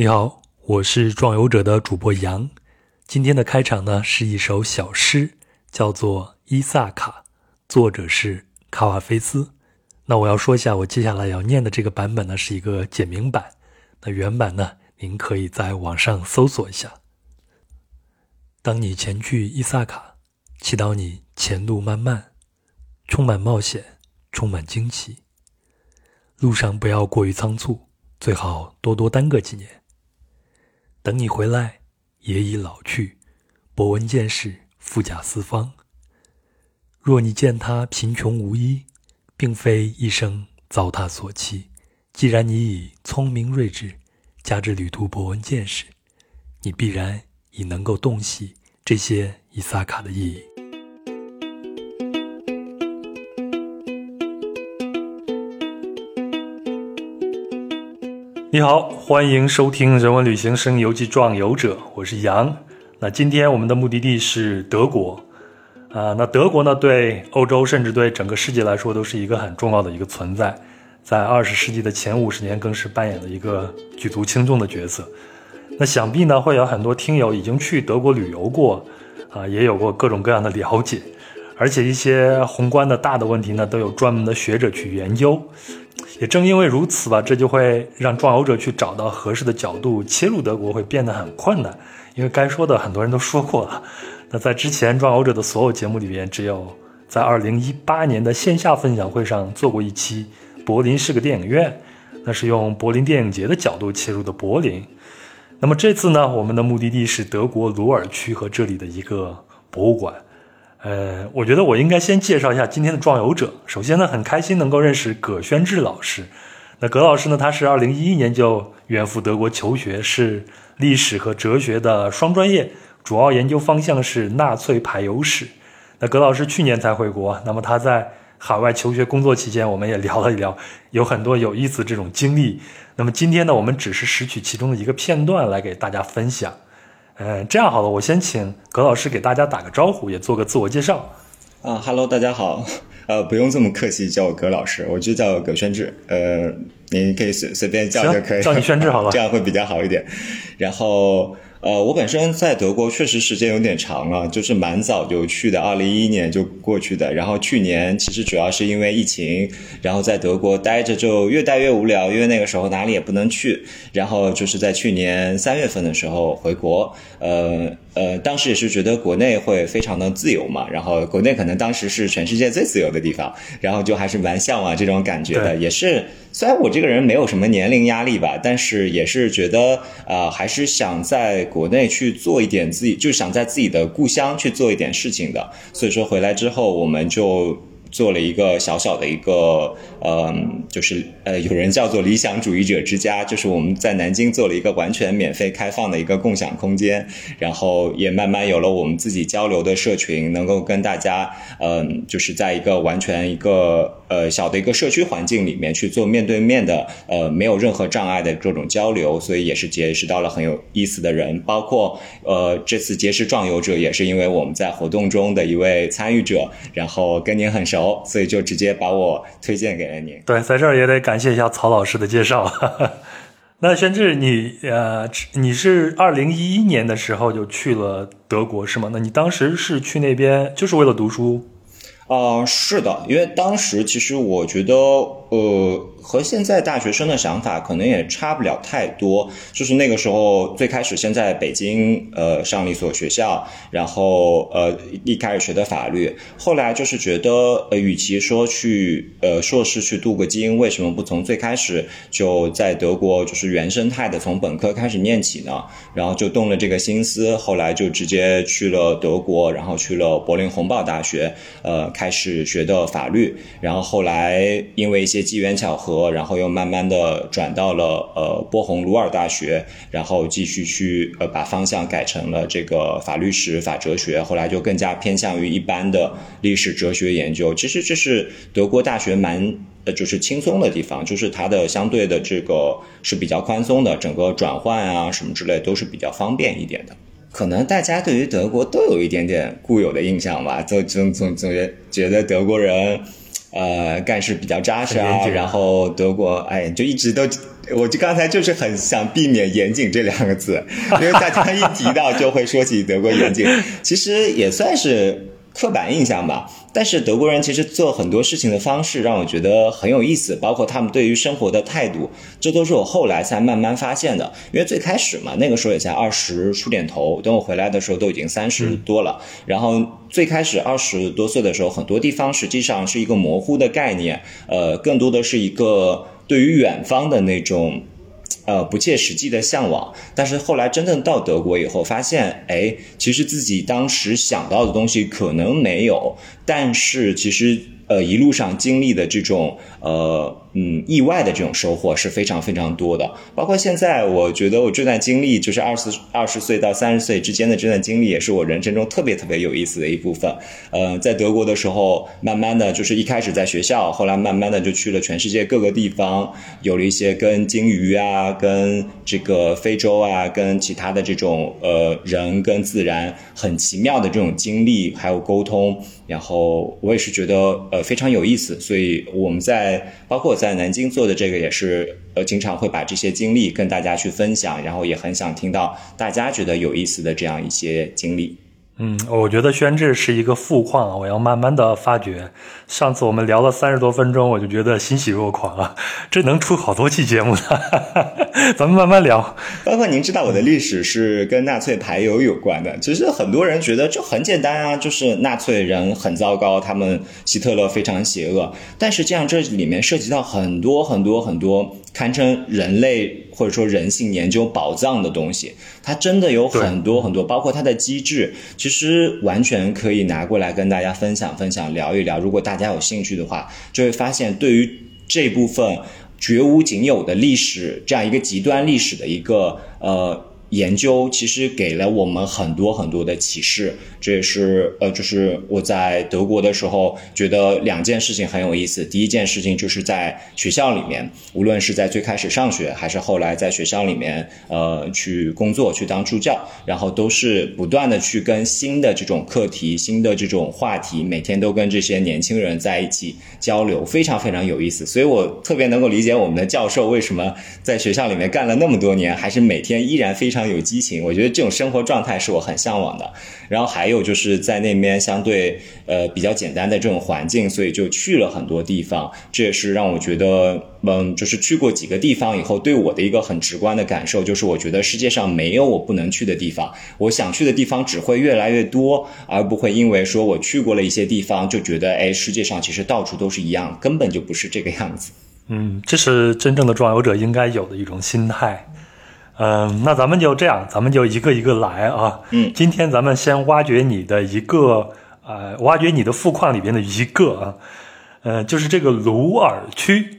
你好，我是壮游者的主播杨。今天的开场呢是一首小诗，叫做《伊萨卡》，作者是卡瓦菲斯。那我要说一下，我接下来要念的这个版本呢是一个简明版，那原版呢您可以在网上搜索一下。当你前去伊萨卡，祈祷你前路漫漫，充满冒险，充满惊奇。路上不要过于仓促，最好多多耽搁几年。等你回来，也已老去，博闻见识，富甲四方。若你见他贫穷无依，并非一生糟蹋所期。既然你已聪明睿智，加之旅途博闻见识，你必然已能够洞悉这些伊萨卡的意义。你好，欢迎收听《人文旅行声游记壮游者》，我是杨。那今天我们的目的地是德国，啊，那德国呢，对欧洲甚至对整个世界来说都是一个很重要的一个存在，在二十世纪的前五十年更是扮演了一个举足轻重的角色。那想必呢，会有很多听友已经去德国旅游过，啊，也有过各种各样的了解，而且一些宏观的大的问题呢，都有专门的学者去研究。也正因为如此吧，这就会让壮游者去找到合适的角度切入德国会变得很困难，因为该说的很多人都说过了。那在之前壮游者的所有节目里边，只有在2018年的线下分享会上做过一期《柏林是个电影院》，那是用柏林电影节的角度切入的柏林。那么这次呢，我们的目的地是德国鲁尔区和这里的一个博物馆。呃，我觉得我应该先介绍一下今天的壮游者。首先呢，很开心能够认识葛宣志老师。那葛老师呢，他是二零一一年就远赴德国求学，是历史和哲学的双专业，主要研究方向是纳粹排犹史。那葛老师去年才回国，那么他在海外求学工作期间，我们也聊了一聊，有很多有意思这种经历。那么今天呢，我们只是拾取其中的一个片段来给大家分享。嗯，这样好了，我先请葛老师给大家打个招呼，也做个自我介绍。啊哈喽，大家好，呃，不用这么客气，叫我葛老师，我就叫葛宣志，呃，您可以随随便叫就可以，叫你宣志好了，这样会比较好一点。然后。呃，我本身在德国确实时间有点长了，就是蛮早就去的，二零一一年就过去的。然后去年其实主要是因为疫情，然后在德国待着就越待越无聊，因为那个时候哪里也不能去。然后就是在去年三月份的时候回国，呃呃，当时也是觉得国内会非常的自由嘛，然后国内可能当时是全世界最自由的地方，然后就还是蛮向往这种感觉的，也是。虽然我这个人没有什么年龄压力吧，但是也是觉得啊，还是想在国内去做一点自己，就想在自己的故乡去做一点事情的。所以说回来之后，我们就。做了一个小小的一个，嗯，就是呃，有人叫做理想主义者之家，就是我们在南京做了一个完全免费开放的一个共享空间，然后也慢慢有了我们自己交流的社群，能够跟大家，嗯，就是在一个完全一个呃小的一个社区环境里面去做面对面的，呃，没有任何障碍的这种交流，所以也是结识到了很有意思的人，包括呃这次结识壮游者也是因为我们在活动中的一位参与者，然后跟您很熟。所以就直接把我推荐给对，在这儿也得感谢一下曹老师的介绍。那宣志，你呃，你是二零一一年的时候就去了德国是吗？那你当时是去那边就是为了读书？啊，是的，因为当时其实我觉得，呃。和现在大学生的想法可能也差不了太多，就是那个时候最开始先在北京呃上了一所学校，然后呃一开始学的法律，后来就是觉得呃与其说去呃硕士去镀个金，为什么不从最开始就在德国就是原生态的从本科开始念起呢？然后就动了这个心思，后来就直接去了德国，然后去了柏林洪堡大学，呃开始学的法律，然后后来因为一些机缘巧合。然后又慢慢的转到了呃波鸿鲁尔大学，然后继续去呃把方向改成了这个法律史、法哲学，后来就更加偏向于一般的历史哲学研究。其实这是德国大学蛮呃就是轻松的地方，就是它的相对的这个是比较宽松的，整个转换啊什么之类都是比较方便一点的。可能大家对于德国都有一点点固有的印象吧，总总总总觉觉得德国人。呃，干事比较扎实啊。然后德国，哎，就一直都，我就刚才就是很想避免“严谨”这两个字，因为大家一提到就会说起德国严谨，其实也算是。刻板印象吧，但是德国人其实做很多事情的方式让我觉得很有意思，包括他们对于生活的态度，这都是我后来才慢慢发现的。因为最开始嘛，那个时候也才二十出点头，等我回来的时候都已经三十多了。然后最开始二十多岁的时候，很多地方实际上是一个模糊的概念，呃，更多的是一个对于远方的那种。呃，不切实际的向往，但是后来真正到德国以后，发现，哎，其实自己当时想到的东西可能没有，但是其实。呃，一路上经历的这种呃嗯意外的这种收获是非常非常多的。包括现在，我觉得我这段经历，就是二十二十岁到三十岁之间的这段经历，也是我人生中特别特别有意思的一部分。呃，在德国的时候，慢慢的就是一开始在学校，后来慢慢的就去了全世界各个地方，有了一些跟鲸鱼啊、跟这个非洲啊、跟其他的这种呃人跟自然很奇妙的这种经历，还有沟通。然后我也是觉得呃非常有意思，所以我们在包括在南京做的这个也是呃经常会把这些经历跟大家去分享，然后也很想听到大家觉得有意思的这样一些经历。嗯，我觉得宣志是一个富矿，我要慢慢的发掘。上次我们聊了三十多分钟，我就觉得欣喜若狂啊，这能出好多期节目呢。咱们慢慢聊。包括您知道我的历史是跟纳粹排油有关的，其实很多人觉得就很简单啊，就是纳粹人很糟糕，他们希特勒非常邪恶。但是这样这里面涉及到很多很多很多堪称人类或者说人性研究宝藏的东西，它真的有很多很多，包括它的机制，其实完全可以拿过来跟大家分享分享，聊一聊。如果大家有兴趣的话，就会发现对于这部分绝无仅有的历史，这样一个极端历史的一个呃。研究其实给了我们很多很多的启示，这也是呃，就是我在德国的时候觉得两件事情很有意思。第一件事情就是在学校里面，无论是在最开始上学，还是后来在学校里面呃去工作去当助教，然后都是不断的去跟新的这种课题、新的这种话题，每天都跟这些年轻人在一起交流，非常非常有意思。所以我特别能够理解我们的教授为什么在学校里面干了那么多年，还是每天依然非常。常有激情，我觉得这种生活状态是我很向往的。然后还有就是在那边相对呃比较简单的这种环境，所以就去了很多地方。这也是让我觉得，嗯，就是去过几个地方以后，对我的一个很直观的感受，就是我觉得世界上没有我不能去的地方。我想去的地方只会越来越多，而不会因为说我去过了一些地方，就觉得哎，世界上其实到处都是一样，根本就不是这个样子。嗯，这是真正的壮游者应该有的一种心态。嗯，那咱们就这样，咱们就一个一个来啊。嗯，今天咱们先挖掘你的一个，呃，挖掘你的富矿里边的一个啊，呃，就是这个鲁尔区。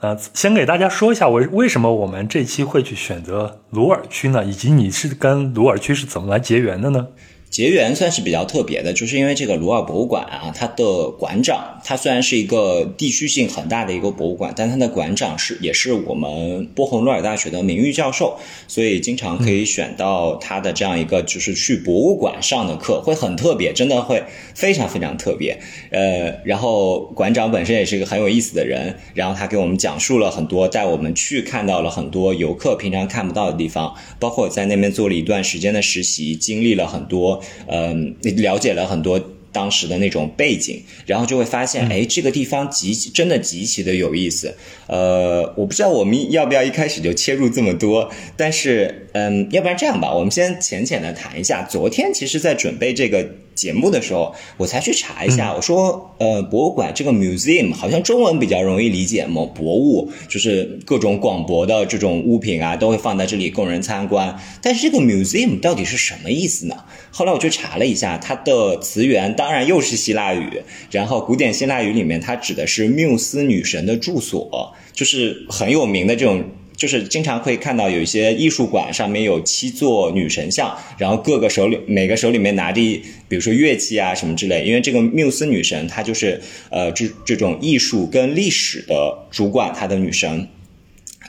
呃，先给大家说一下，我为什么我们这期会去选择鲁尔区呢？以及你是跟鲁尔区是怎么来结缘的呢？结缘算是比较特别的，就是因为这个鲁尔博物馆啊，它的馆长，它虽然是一个地区性很大的一个博物馆，但它的馆长是也是我们波鸿鲁尔大学的名誉教授，所以经常可以选到他的这样一个就是去博物馆上的课，会很特别，真的会非常非常特别。呃，然后馆长本身也是一个很有意思的人，然后他给我们讲述了很多，带我们去看到了很多游客平常看不到的地方，包括在那边做了一段时间的实习，经历了很多。嗯，你了解了很多当时的那种背景，然后就会发现，哎，这个地方极真的极其的有意思。呃，我不知道我们要不要一开始就切入这么多，但是，嗯，要不然这样吧，我们先浅浅的谈一下。昨天其实，在准备这个。节目的时候，我才去查一下。我说，呃，博物馆这个 museum 好像中文比较容易理解嘛，博物就是各种广博的这种物品啊，都会放在这里供人参观。但是这个 museum 到底是什么意思呢？后来我去查了一下，它的词源当然又是希腊语，然后古典希腊语里面它指的是缪斯女神的住所，就是很有名的这种。就是经常会看到有一些艺术馆上面有七座女神像，然后各个手里每个手里面拿着，比如说乐器啊什么之类。因为这个缪斯女神她就是呃这这种艺术跟历史的主管，她的女神。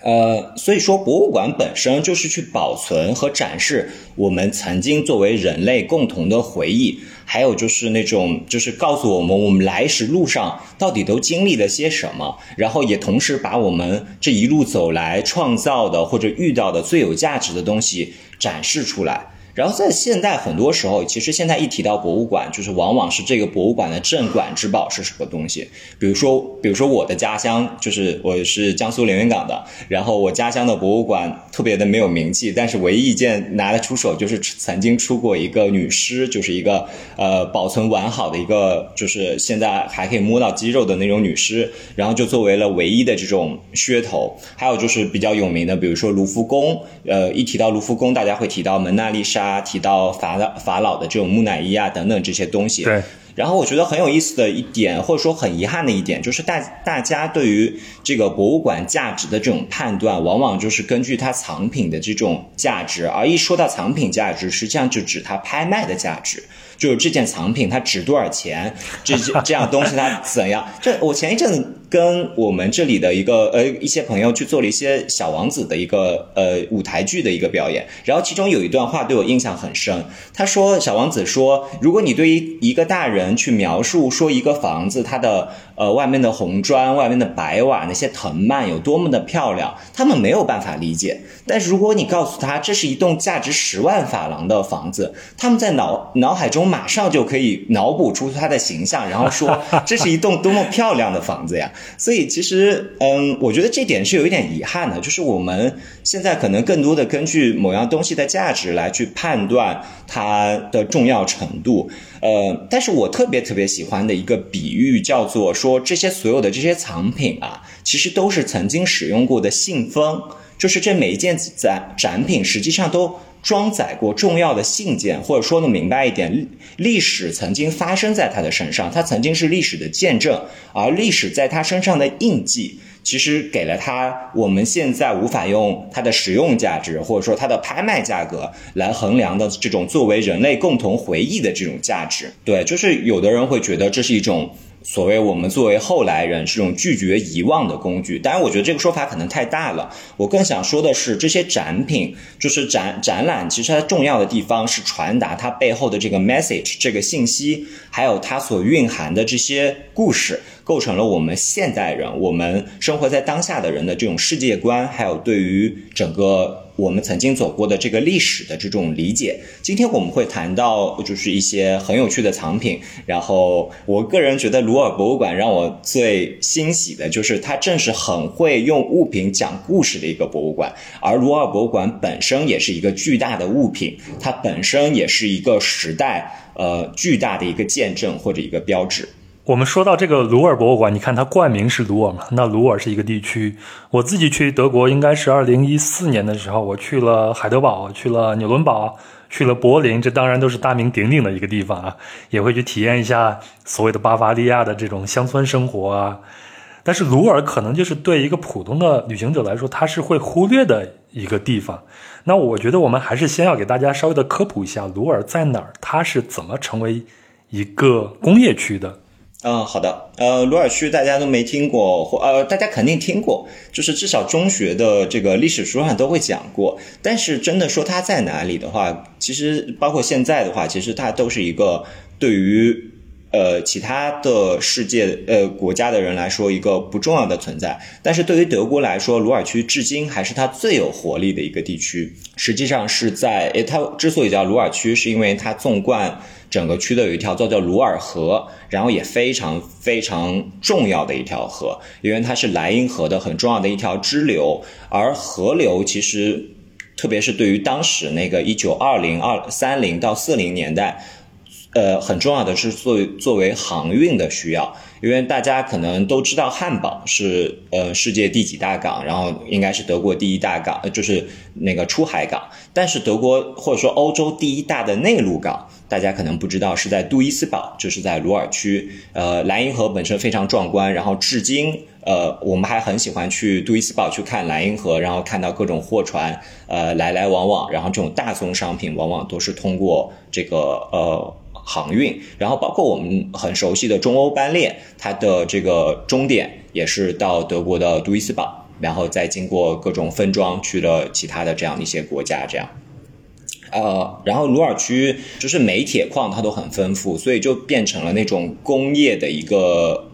呃，所以说博物馆本身就是去保存和展示我们曾经作为人类共同的回忆。还有就是那种就是告诉我们我们来时路上到底都经历了些什么，然后也同时把我们这一路走来创造的或者遇到的最有价值的东西展示出来。然后在现在，很多时候，其实现在一提到博物馆，就是往往是这个博物馆的镇馆之宝是什么东西？比如说，比如说我的家乡就是我是江苏连云港的，然后我家乡的博物馆特别的没有名气，但是唯一一件拿得出手就是曾经出过一个女尸，就是一个呃保存完好的一个，就是现在还可以摸到肌肉的那种女尸，然后就作为了唯一的这种噱头。还有就是比较有名的，比如说卢浮宫，呃，一提到卢浮宫，大家会提到蒙娜丽莎。他提到法老法老的这种木乃伊啊等等这些东西，对。然后我觉得很有意思的一点，或者说很遗憾的一点，就是大大家对于这个博物馆价值的这种判断，往往就是根据它藏品的这种价值，而一说到藏品价值，实际上就指它拍卖的价值。就是这件藏品它值多少钱，这这样东西它怎样？这我前一阵子跟我们这里的一个呃一些朋友去做了一些小王子的一个呃舞台剧的一个表演，然后其中有一段话对我印象很深。他说小王子说，如果你对于一个大人去描述说一个房子它的呃外面的红砖、外面的白瓦那些藤蔓有多么的漂亮，他们没有办法理解。但是如果你告诉他这是一栋价值十万法郎的房子，他们在脑脑海中。马上就可以脑补出它的形象，然后说 这是一栋多么漂亮的房子呀！所以其实，嗯，我觉得这点是有一点遗憾的，就是我们现在可能更多的根据某样东西的价值来去判断它的重要程度。呃，但是我特别特别喜欢的一个比喻叫做说，这些所有的这些藏品啊，其实都是曾经使用过的信封，就是这每一件展展品实际上都。装载过重要的信件，或者说的明白一点，历史曾经发生在他的身上，他曾经是历史的见证，而历史在他身上的印记，其实给了他我们现在无法用它的使用价值，或者说它的拍卖价格来衡量的这种作为人类共同回忆的这种价值。对，就是有的人会觉得这是一种。所谓我们作为后来人这种拒绝遗忘的工具，当然我觉得这个说法可能太大了。我更想说的是，这些展品就是展展览，其实它重要的地方是传达它背后的这个 message 这个信息，还有它所蕴含的这些故事，构成了我们现代人、我们生活在当下的人的这种世界观，还有对于整个。我们曾经走过的这个历史的这种理解，今天我们会谈到就是一些很有趣的藏品。然后，我个人觉得鲁尔博物馆让我最欣喜的就是，它正是很会用物品讲故事的一个博物馆。而鲁尔博物馆本身也是一个巨大的物品，它本身也是一个时代呃巨大的一个见证或者一个标志。我们说到这个鲁尔博物馆，你看它冠名是鲁尔嘛？那鲁尔是一个地区。我自己去德国应该是二零一四年的时候，我去了海德堡，去了纽伦堡，去了柏林，这当然都是大名鼎鼎的一个地方啊，也会去体验一下所谓的巴伐利亚的这种乡村生活啊。但是鲁尔可能就是对一个普通的旅行者来说，他是会忽略的一个地方。那我觉得我们还是先要给大家稍微的科普一下鲁尔在哪儿，它是怎么成为一个工业区的。嗯，好的。呃，鲁尔区大家都没听过，或呃，大家肯定听过，就是至少中学的这个历史书上都会讲过。但是真的说它在哪里的话，其实包括现在的话，其实它都是一个对于呃其他的世界呃国家的人来说一个不重要的存在。但是对于德国来说，鲁尔区至今还是它最有活力的一个地区。实际上是在，诶，它之所以叫鲁尔区，是因为它纵贯。整个区的有一条叫做鲁尔河，然后也非常非常重要的一条河，因为它是莱茵河的很重要的一条支流。而河流其实，特别是对于当时那个一九二零二三零到四零年代，呃，很重要的是作为作为航运的需要。因为大家可能都知道汉堡是呃世界第几大港，然后应该是德国第一大港，呃就是那个出海港。但是德国或者说欧洲第一大的内陆港，大家可能不知道是在杜伊斯堡，就是在鲁尔区。呃，莱茵河本身非常壮观，然后至今呃我们还很喜欢去杜伊斯堡去看莱茵河，然后看到各种货船呃来来往往，然后这种大宗商品往往都是通过这个呃。航运，然后包括我们很熟悉的中欧班列，它的这个终点也是到德国的杜伊斯堡，然后再经过各种分装去了其他的这样一些国家，这样。呃，然后鲁尔区就是煤铁矿它都很丰富，所以就变成了那种工业的一个。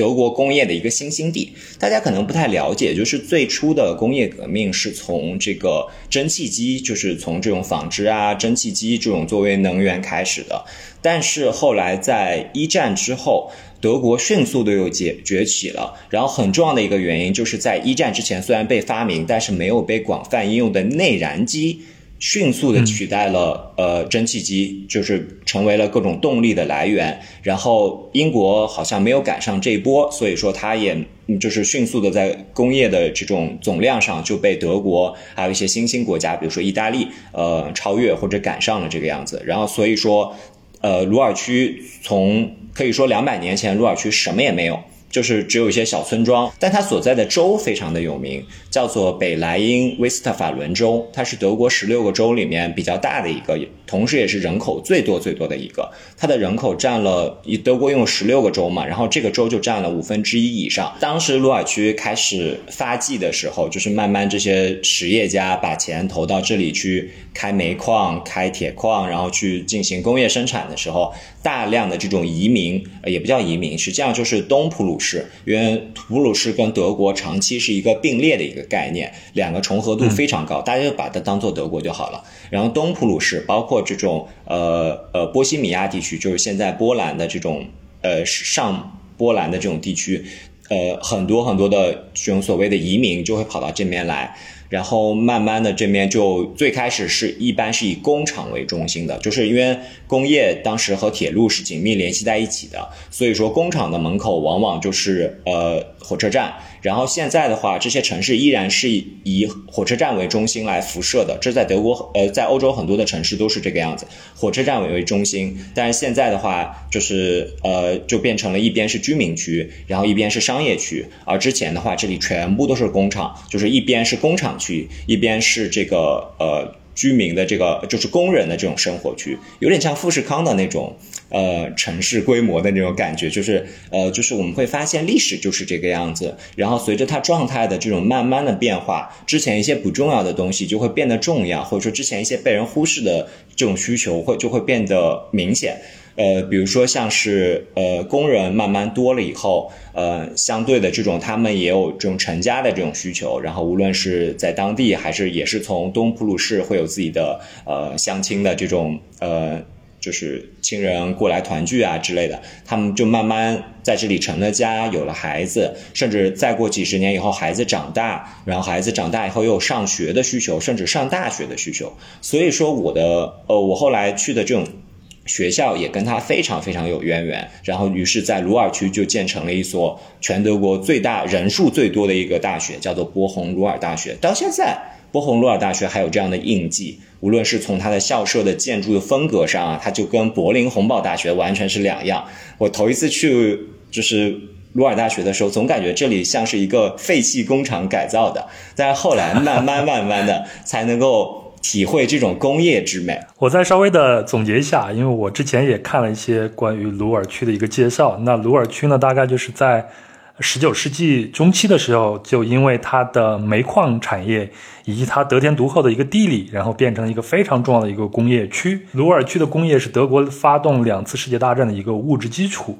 德国工业的一个新兴地，大家可能不太了解，就是最初的工业革命是从这个蒸汽机，就是从这种纺织啊、蒸汽机这种作为能源开始的。但是后来在一战之后，德国迅速的又崛崛起了。然后很重要的一个原因，就是在一战之前虽然被发明，但是没有被广泛应用的内燃机。迅速的取代了呃蒸汽机，就是成为了各种动力的来源。然后英国好像没有赶上这一波，所以说它也就是迅速的在工业的这种总量上就被德国还有一些新兴国家，比如说意大利，呃超越或者赶上了这个样子。然后所以说，呃鲁尔区从可以说两百年前鲁尔区什么也没有。就是只有一些小村庄，但它所在的州非常的有名，叫做北莱茵威斯特法伦州，它是德国十六个州里面比较大的一个，同时也是人口最多最多的一个。它的人口占了，以德国拥有十六个州嘛，然后这个州就占了五分之一以上。当时鲁尔区开始发迹的时候，就是慢慢这些实业家把钱投到这里去开煤矿、开铁矿，然后去进行工业生产的时候，大量的这种移民，也不叫移民，实际上就是东普鲁。士，因为普鲁士跟德国长期是一个并列的一个概念，两个重合度非常高，大家就把它当做德国就好了。然后东普鲁士包括这种呃呃波西米亚地区，就是现在波兰的这种呃上波兰的这种地区，呃很多很多的这种所谓的移民就会跑到这边来。然后慢慢的这边就最开始是一般是以工厂为中心的，就是因为工业当时和铁路是紧密联系在一起的，所以说工厂的门口往往就是呃火车站。然后现在的话，这些城市依然是以火车站为中心来辐射的。这在德国，呃，在欧洲很多的城市都是这个样子，火车站为为中心。但是现在的话，就是呃，就变成了一边是居民区，然后一边是商业区。而之前的话，这里全部都是工厂，就是一边是工厂区，一边是这个呃。居民的这个就是工人的这种生活区，有点像富士康的那种呃城市规模的那种感觉，就是呃就是我们会发现历史就是这个样子，然后随着它状态的这种慢慢的变化，之前一些不重要的东西就会变得重要，或者说之前一些被人忽视的这种需求会就会变得明显。呃，比如说像是呃工人慢慢多了以后，呃，相对的这种他们也有这种成家的这种需求，然后无论是在当地还是也是从东普鲁士会有自己的呃相亲的这种呃就是亲人过来团聚啊之类的，他们就慢慢在这里成了家，有了孩子，甚至再过几十年以后孩子长大，然后孩子长大以后又有上学的需求，甚至上大学的需求，所以说我的呃我后来去的这种。学校也跟他非常非常有渊源，然后于是，在鲁尔区就建成了一所全德国最大人数最多的一个大学，叫做波鸿鲁尔大学。到现在，波鸿鲁尔大学还有这样的印记，无论是从它的校舍的建筑的风格上啊，它就跟柏林洪堡大学完全是两样。我头一次去就是鲁尔大学的时候，总感觉这里像是一个废弃工厂改造的，但是后来慢慢慢慢的才能够。体会这种工业之美。我再稍微的总结一下，因为我之前也看了一些关于鲁尔区的一个介绍。那鲁尔区呢，大概就是在十九世纪中期的时候，就因为它的煤矿产业以及它得天独厚的一个地理，然后变成一个非常重要的一个工业区。鲁尔区的工业是德国发动两次世界大战的一个物质基础。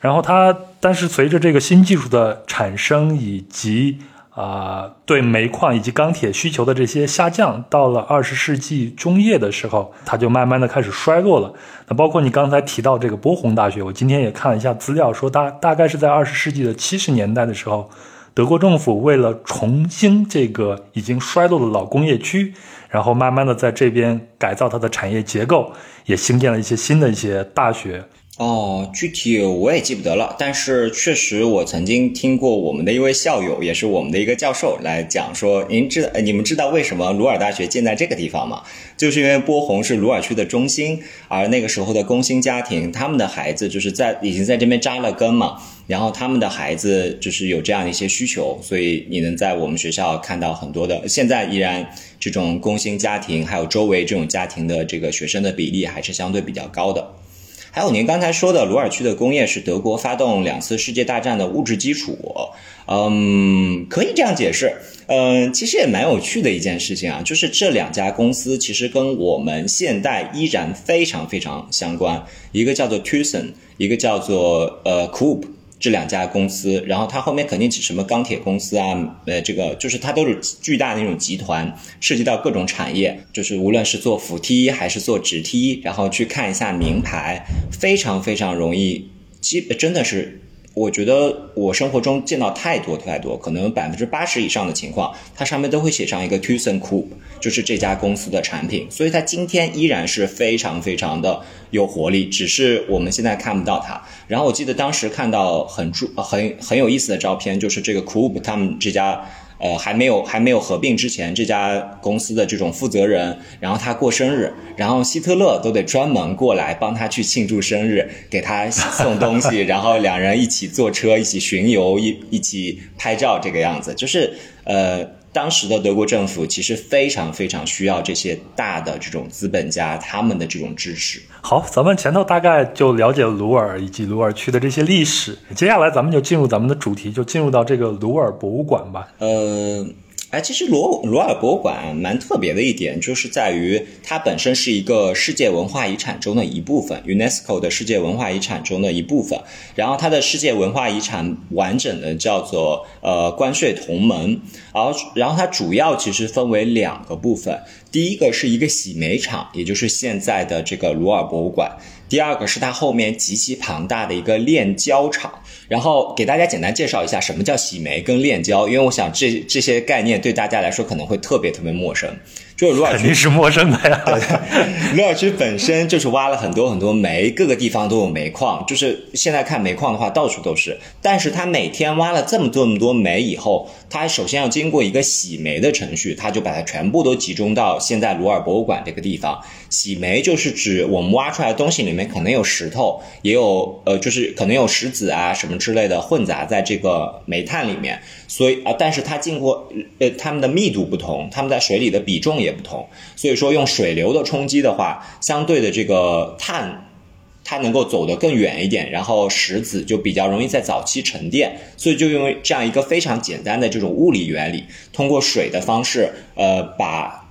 然后它，但是随着这个新技术的产生以及啊，对煤矿以及钢铁需求的这些下降，到了二十世纪中叶的时候，它就慢慢的开始衰落了。那包括你刚才提到这个波鸿大学，我今天也看了一下资料，说大大概是在二十世纪的七十年代的时候，德国政府为了重新这个已经衰落的老工业区，然后慢慢的在这边改造它的产业结构，也兴建了一些新的一些大学。哦，具体我也记不得了，但是确实我曾经听过我们的一位校友，也是我们的一个教授来讲说，您知你们知道为什么鲁尔大学建在这个地方吗？就是因为波鸿是鲁尔区的中心，而那个时候的工薪家庭，他们的孩子就是在已经在这边扎了根嘛，然后他们的孩子就是有这样一些需求，所以你能在我们学校看到很多的，现在依然这种工薪家庭，还有周围这种家庭的这个学生的比例还是相对比较高的。还有您刚才说的鲁尔区的工业是德国发动两次世界大战的物质基础，嗯，可以这样解释。嗯，其实也蛮有趣的一件事情啊，就是这两家公司其实跟我们现代依然非常非常相关，一个叫做 Tucson，一个叫做呃 Coop。这两家公司，然后它后面肯定指什么钢铁公司啊，呃，这个就是它都是巨大的那种集团，涉及到各种产业，就是无论是做扶梯还是做直梯，然后去看一下名牌，非常非常容易，基本真的是。我觉得我生活中见到太多太多，可能百分之八十以上的情况，它上面都会写上一个 Tucson Coop，就是这家公司的产品，所以它今天依然是非常非常的有活力，只是我们现在看不到它。然后我记得当时看到很注很很有意思的照片，就是这个 Coop 他们这家。呃，还没有还没有合并之前，这家公司的这种负责人，然后他过生日，然后希特勒都得专门过来帮他去庆祝生日，给他送东西，然后两人一起坐车，一起巡游，一一起拍照，这个样子，就是呃。当时的德国政府其实非常非常需要这些大的这种资本家他们的这种支持。好，咱们前头大概就了解了鲁尔以及鲁尔区的这些历史，接下来咱们就进入咱们的主题，就进入到这个鲁尔博物馆吧。呃。哎，其实罗罗尔博物馆蛮特别的一点，就是在于它本身是一个世界文化遗产中的一部分，UNESCO 的世界文化遗产中的一部分。然后它的世界文化遗产完整的叫做呃关税同盟，然后然后它主要其实分为两个部分，第一个是一个洗煤厂，也就是现在的这个罗尔博物馆。第二个是它后面极其庞大的一个炼焦厂，然后给大家简单介绍一下什么叫洗煤跟炼焦，因为我想这这些概念对大家来说可能会特别特别陌生。就是鲁尔区肯定是陌生的呀。鲁尔区本身就是挖了很多很多煤，各个地方都有煤矿。就是现在看煤矿的话，到处都是。但是它每天挖了这么多这么多煤以后，它首先要经过一个洗煤的程序，它就把它全部都集中到现在鲁尔博物馆这个地方。洗煤就是指我们挖出来的东西里面可能有石头，也有呃，就是可能有石子啊什么之类的混杂在这个煤炭里面。所以啊，但是它经过呃，它们的密度不同，它们在水里的比重也不同。所以说用水流的冲击的话，相对的这个碳，它能够走得更远一点，然后石子就比较容易在早期沉淀。所以就用这样一个非常简单的这种物理原理，通过水的方式，呃，把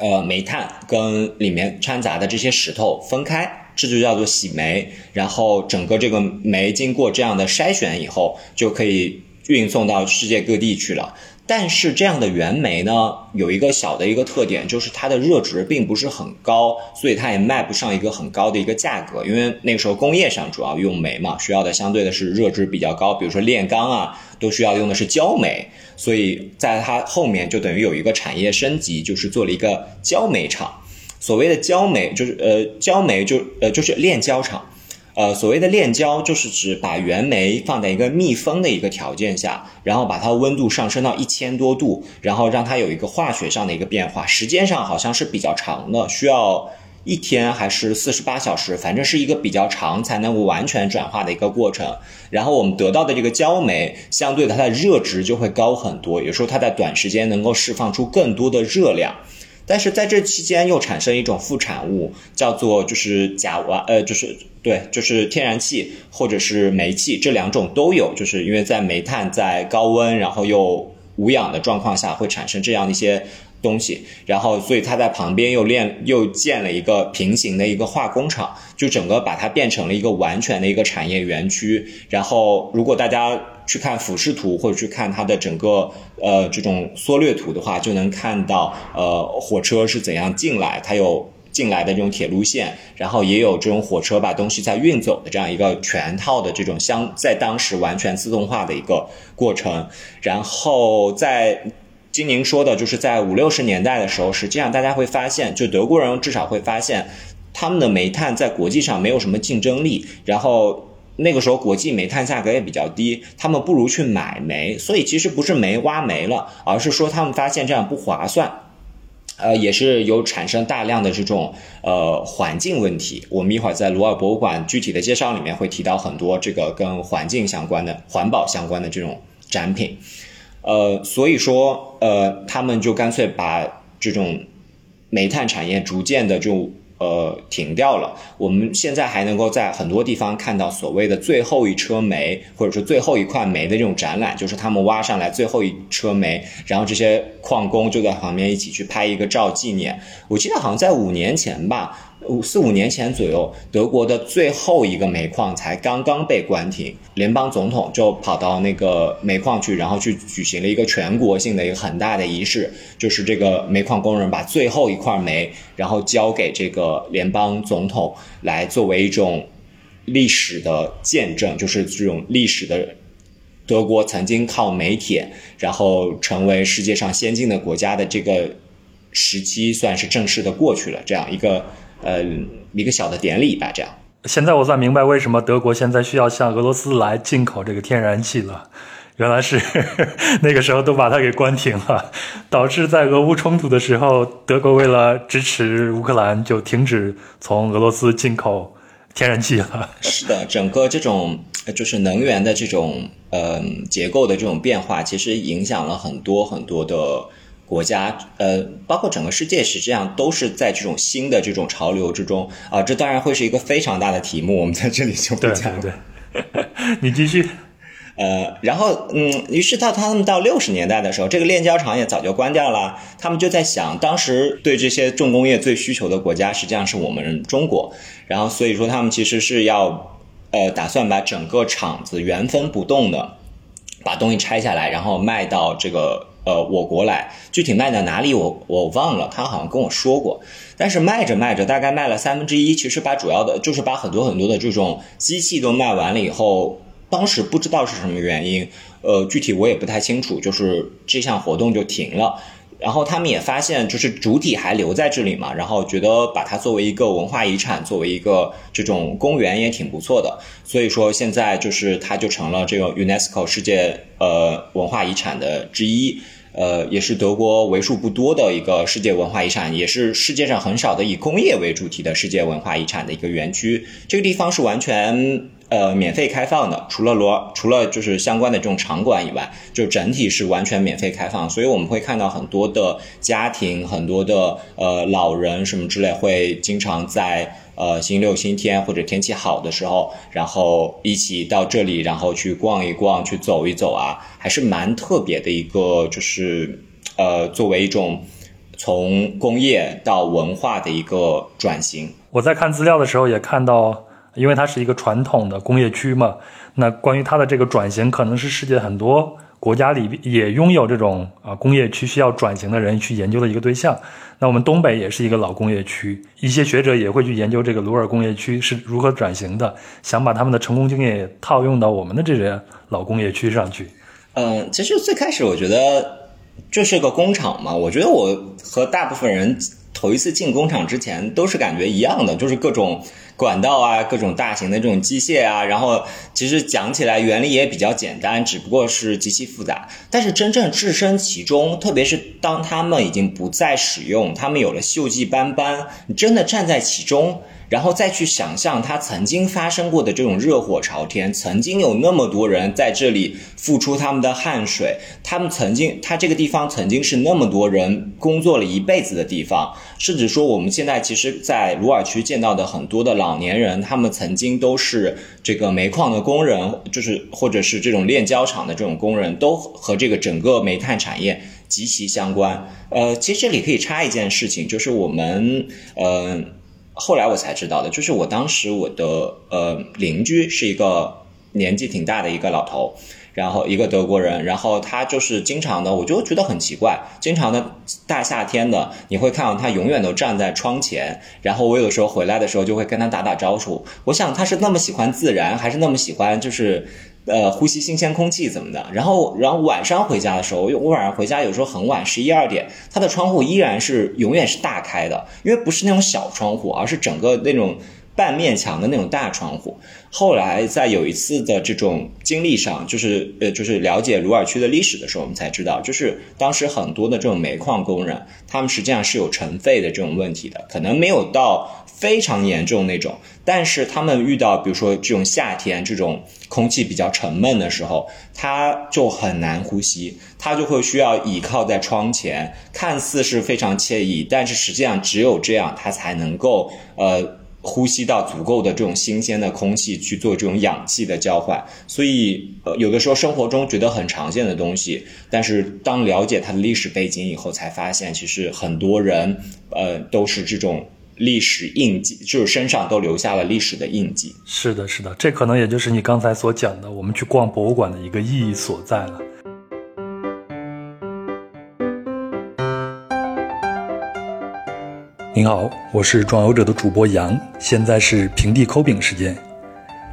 呃煤炭跟里面掺杂的这些石头分开，这就叫做洗煤。然后整个这个煤经过这样的筛选以后，就可以。运送到世界各地去了，但是这样的原煤呢，有一个小的一个特点，就是它的热值并不是很高，所以它也卖不上一个很高的一个价格。因为那个时候工业上主要用煤嘛，需要的相对的是热值比较高，比如说炼钢啊，都需要用的是焦煤，所以在它后面就等于有一个产业升级，就是做了一个焦煤厂。所谓的焦煤就是呃焦煤就呃就是炼焦厂。呃，所谓的炼焦，就是指把原煤放在一个密封的一个条件下，然后把它温度上升到一千多度，然后让它有一个化学上的一个变化，时间上好像是比较长的，需要一天还是四十八小时，反正是一个比较长才能够完全转化的一个过程。然后我们得到的这个焦煤，相对它的热值就会高很多，有时候它在短时间能够释放出更多的热量。但是在这期间又产生一种副产物，叫做就是甲烷，呃，就是对，就是天然气或者是煤气，这两种都有，就是因为在煤炭在高温然后又无氧的状况下会产生这样的一些东西，然后所以它在旁边又炼又建了一个平行的一个化工厂，就整个把它变成了一个完全的一个产业园区。然后如果大家。去看俯视图或者去看它的整个呃这种缩略图的话，就能看到呃火车是怎样进来，它有进来的这种铁路线，然后也有这种火车把东西在运走的这样一个全套的这种相在当时完全自动化的一个过程。然后在金宁说的就是在五六十年代的时候，实际上大家会发现，就德国人至少会发现他们的煤炭在国际上没有什么竞争力，然后。那个时候国际煤炭价格也比较低，他们不如去买煤，所以其实不是煤挖煤了，而是说他们发现这样不划算，呃，也是有产生大量的这种呃环境问题。我们一会儿在鲁尔博物馆具体的介绍里面会提到很多这个跟环境相关的、环保相关的这种展品，呃，所以说呃，他们就干脆把这种煤炭产业逐渐的就。呃停掉了。我们现在还能够在很多地方看到所谓的最后一车煤，或者说最后一块煤的这种展览，就是他们挖上来最后一车煤，然后这些矿工就在旁边一起去拍一个照纪念。我记得好像在五年前吧。五四五年前左右，德国的最后一个煤矿才刚刚被关停，联邦总统就跑到那个煤矿去，然后去举行了一个全国性的一个很大的仪式，就是这个煤矿工人把最后一块煤，然后交给这个联邦总统来作为一种历史的见证，就是这种历史的德国曾经靠煤铁，然后成为世界上先进的国家的这个时期，算是正式的过去了，这样一个。呃，一个小的典礼吧，这样。现在我算明白为什么德国现在需要向俄罗斯来进口这个天然气了，原来是 那个时候都把它给关停了，导致在俄乌冲突的时候，德国为了支持乌克兰，就停止从俄罗斯进口天然气了。是的，整个这种就是能源的这种呃结构的这种变化，其实影响了很多很多的。国家，呃，包括整个世界，实际上都是在这种新的这种潮流之中啊。这当然会是一个非常大的题目，我们在这里就不讲了。对，你继续。呃，然后，嗯，于是到他们到六十年代的时候，这个炼焦厂也早就关掉了。他们就在想，当时对这些重工业最需求的国家，实际上是我们中国。然后，所以说他们其实是要，呃，打算把整个厂子原封不动的把东西拆下来，然后卖到这个。呃，我国来具体卖到哪里，我我忘了，他好像跟我说过。但是卖着卖着，大概卖了三分之一，其实把主要的，就是把很多很多的这种机器都卖完了以后，当时不知道是什么原因，呃，具体我也不太清楚，就是这项活动就停了。然后他们也发现，就是主体还留在这里嘛，然后觉得把它作为一个文化遗产，作为一个这种公园也挺不错的。所以说现在就是它就成了这个 UNESCO 世界呃文化遗产的之一。呃，也是德国为数不多的一个世界文化遗产，也是世界上很少的以工业为主题的世界文化遗产的一个园区。这个地方是完全呃免费开放的，除了罗除了就是相关的这种场馆以外，就整体是完全免费开放。所以我们会看到很多的家庭，很多的呃老人什么之类，会经常在。呃，星期六、星期天或者天气好的时候，然后一起到这里，然后去逛一逛，去走一走啊，还是蛮特别的一个，就是呃，作为一种从工业到文化的一个转型。我在看资料的时候也看到，因为它是一个传统的工业区嘛，那关于它的这个转型，可能是世界很多。国家里也拥有这种啊工业区需要转型的人去研究的一个对象。那我们东北也是一个老工业区，一些学者也会去研究这个鲁尔工业区是如何转型的，想把他们的成功经验套用到我们的这些老工业区上去。嗯，其实最开始我觉得就是个工厂嘛，我觉得我和大部分人头一次进工厂之前都是感觉一样的，就是各种。管道啊，各种大型的这种机械啊，然后其实讲起来原理也比较简单，只不过是极其复杂。但是真正置身其中，特别是当他们已经不再使用，他们有了锈迹斑斑，你真的站在其中。然后再去想象它曾经发生过的这种热火朝天，曾经有那么多人在这里付出他们的汗水，他们曾经，他这个地方曾经是那么多人工作了一辈子的地方，甚至说我们现在其实，在鲁尔区见到的很多的老年人，他们曾经都是这个煤矿的工人，就是或者是这种炼焦厂的这种工人，都和这个整个煤炭产业极其相关。呃，其实这里可以插一件事情，就是我们，呃。后来我才知道的，就是我当时我的呃邻居是一个年纪挺大的一个老头，然后一个德国人，然后他就是经常的，我就觉得很奇怪，经常的大夏天的，你会看到他永远都站在窗前，然后我有时候回来的时候就会跟他打打招呼，我想他是那么喜欢自然，还是那么喜欢就是。呃，呼吸新鲜空气怎么的？然后，然后晚上回家的时候，我晚上回家有时候很晚，十一二点，它的窗户依然是永远是大开的，因为不是那种小窗户，而是整个那种半面墙的那种大窗户。后来在有一次的这种经历上，就是呃，就是了解鲁尔区的历史的时候，我们才知道，就是当时很多的这种煤矿工人，他们实际上是有尘肺的这种问题的，可能没有到非常严重那种，但是他们遇到比如说这种夏天这种空气比较沉闷的时候，他就很难呼吸，他就会需要倚靠在窗前，看似是非常惬意，但是实际上只有这样，他才能够呃。呼吸到足够的这种新鲜的空气去做这种氧气的交换，所以呃有的时候生活中觉得很常见的东西，但是当了解它的历史背景以后，才发现其实很多人呃都是这种历史印记，就是身上都留下了历史的印记。是的，是的，这可能也就是你刚才所讲的，我们去逛博物馆的一个意义所在了。您好，我是壮游者的主播杨，现在是平地抠饼时间。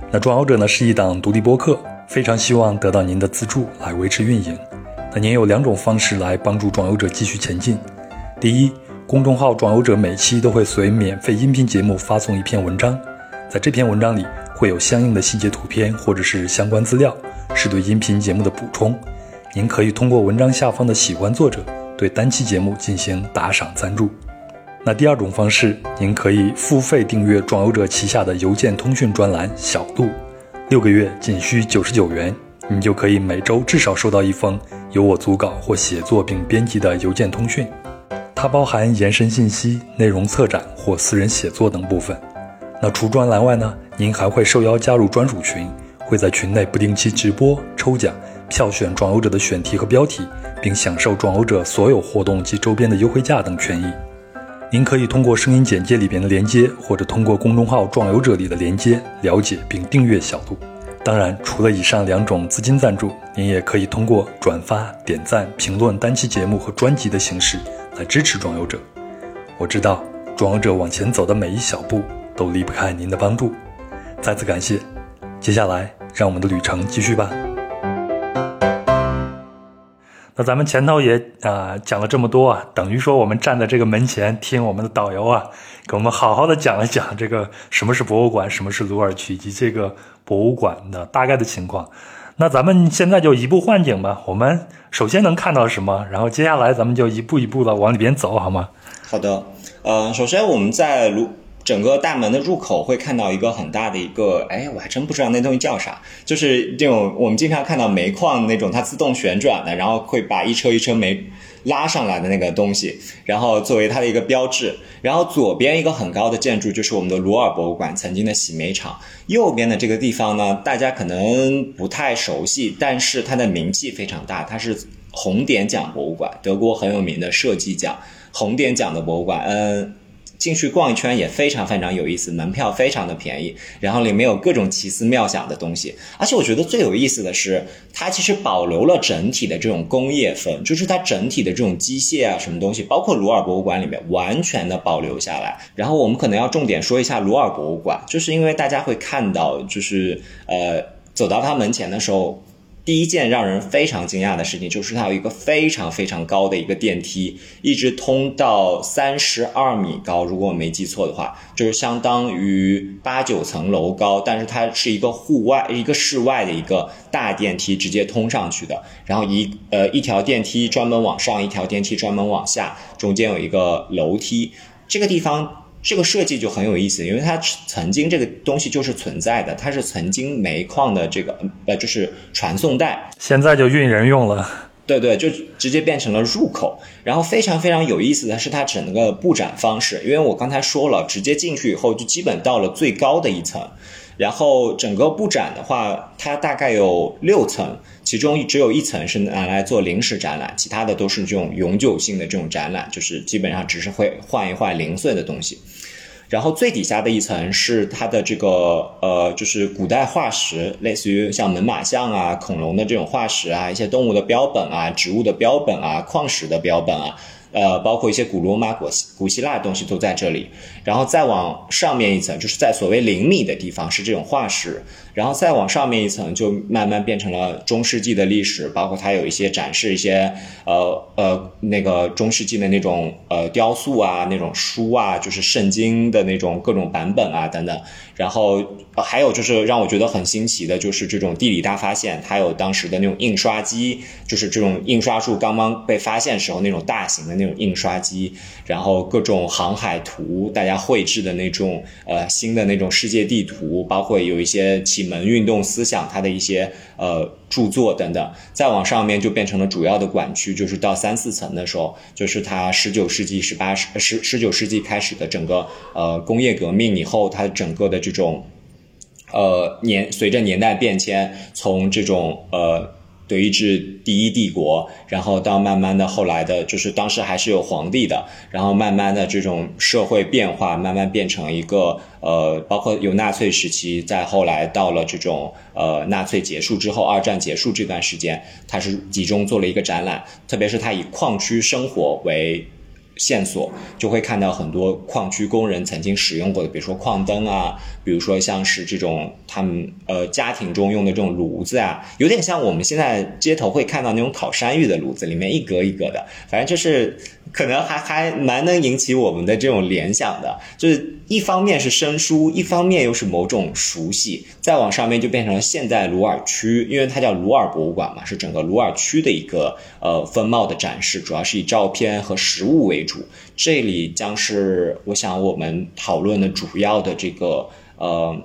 那壮游者呢是一档独立播客，非常希望得到您的资助来维持运营。那您有两种方式来帮助壮游者继续前进。第一，公众号壮游者每期都会随免费音频节目发送一篇文章，在这篇文章里会有相应的细节图片或者是相关资料，是对音频节目的补充。您可以通过文章下方的喜欢作者对单期节目进行打赏赞助。那第二种方式，您可以付费订阅壮游者旗下的邮件通讯专栏“小度”，六个月仅需九十九元，你就可以每周至少收到一封由我组稿或写作并编辑的邮件通讯。它包含延伸信息、内容策展或私人写作等部分。那除专栏外呢，您还会受邀加入专属群，会在群内不定期直播、抽奖、票选壮游者的选题和标题，并享受壮游者所有活动及周边的优惠价等权益。您可以通过声音简介里边的连接，或者通过公众号“壮游者”里的连接了解并订阅小度。当然，除了以上两种资金赞助，您也可以通过转发、点赞、评论单期节目和专辑的形式来支持壮游者。我知道，壮游者往前走的每一小步都离不开您的帮助。再次感谢。接下来，让我们的旅程继续吧。那咱们前头也啊讲了这么多啊，等于说我们站在这个门前听我们的导游啊，给我们好好的讲一讲这个什么是博物馆，什么是鲁尔区，以及这个博物馆的大概的情况。那咱们现在就移步换景吧，我们首先能看到什么，然后接下来咱们就一步一步的往里边走，好吗？好的，呃，首先我们在鲁。整个大门的入口会看到一个很大的一个，哎，我还真不知道那东西叫啥，就是这种我们经常看到煤矿那种它自动旋转的，然后会把一车一车煤拉上来的那个东西，然后作为它的一个标志。然后左边一个很高的建筑就是我们的鲁尔博物馆，曾经的洗煤厂。右边的这个地方呢，大家可能不太熟悉，但是它的名气非常大，它是红点奖博物馆，德国很有名的设计奖，红点奖的博物馆，嗯。进去逛一圈也非常非常有意思，门票非常的便宜，然后里面有各种奇思妙想的东西，而且我觉得最有意思的是，它其实保留了整体的这种工业风，就是它整体的这种机械啊什么东西，包括鲁尔博物馆里面完全的保留下来。然后我们可能要重点说一下鲁尔博物馆，就是因为大家会看到，就是呃走到它门前的时候。第一件让人非常惊讶的事情，就是它有一个非常非常高的一个电梯，一直通到三十二米高，如果我没记错的话，就是相当于八九层楼高。但是它是一个户外、一个室外的一个大电梯，直接通上去的。然后一呃一条电梯专门往上，一条电梯专门往下，中间有一个楼梯。这个地方。这个设计就很有意思，因为它曾经这个东西就是存在的，它是曾经煤矿的这个呃，就是传送带，现在就运人用了。对对，就直接变成了入口。然后非常非常有意思的是它整个布展方式，因为我刚才说了，直接进去以后就基本到了最高的一层。然后整个布展的话，它大概有六层，其中只有一层是拿来做临时展览，其他的都是这种永久性的这种展览，就是基本上只是会换一换零碎的东西。然后最底下的一层是它的这个呃，就是古代化石，类似于像门马象啊、恐龙的这种化石啊，一些动物的标本啊、植物的标本啊、矿石的标本啊。呃，包括一些古罗马、古希古希腊的东西都在这里。然后再往上面一层，就是在所谓灵米的地方是这种化石，然后再往上面一层就慢慢变成了中世纪的历史，包括它有一些展示一些呃呃那个中世纪的那种呃雕塑啊、那种书啊，就是圣经的那种各种版本啊等等。然后还有就是让我觉得很新奇的，就是这种地理大发现，它有当时的那种印刷机，就是这种印刷术刚刚被发现时候那种大型的那种印刷机，然后各种航海图，大家绘制的那种呃新的那种世界地图，包括有一些启蒙运动思想它的一些呃著作等等。再往上面就变成了主要的管区，就是到三四层的时候，就是它十九世纪、十八世十十九世纪开始的整个呃工业革命以后，它整个的这种。呃，年随着年代变迁，从这种呃德意志第一帝国，然后到慢慢的后来的，就是当时还是有皇帝的，然后慢慢的这种社会变化，慢慢变成一个呃，包括有纳粹时期，再后来到了这种呃纳粹结束之后，二战结束这段时间，它是集中做了一个展览，特别是它以矿区生活为。线索就会看到很多矿区工人曾经使用过的，比如说矿灯啊，比如说像是这种他们呃家庭中用的这种炉子啊，有点像我们现在街头会看到那种烤山芋的炉子，里面一格一格的，反正就是可能还还蛮能引起我们的这种联想的，就是一方面是生疏，一方面又是某种熟悉，再往上面就变成了现代鲁尔区，因为它叫鲁尔博物馆嘛，是整个鲁尔区的一个呃风貌的展示，主要是以照片和实物为。主，这里将是我想我们讨论的主要的这个呃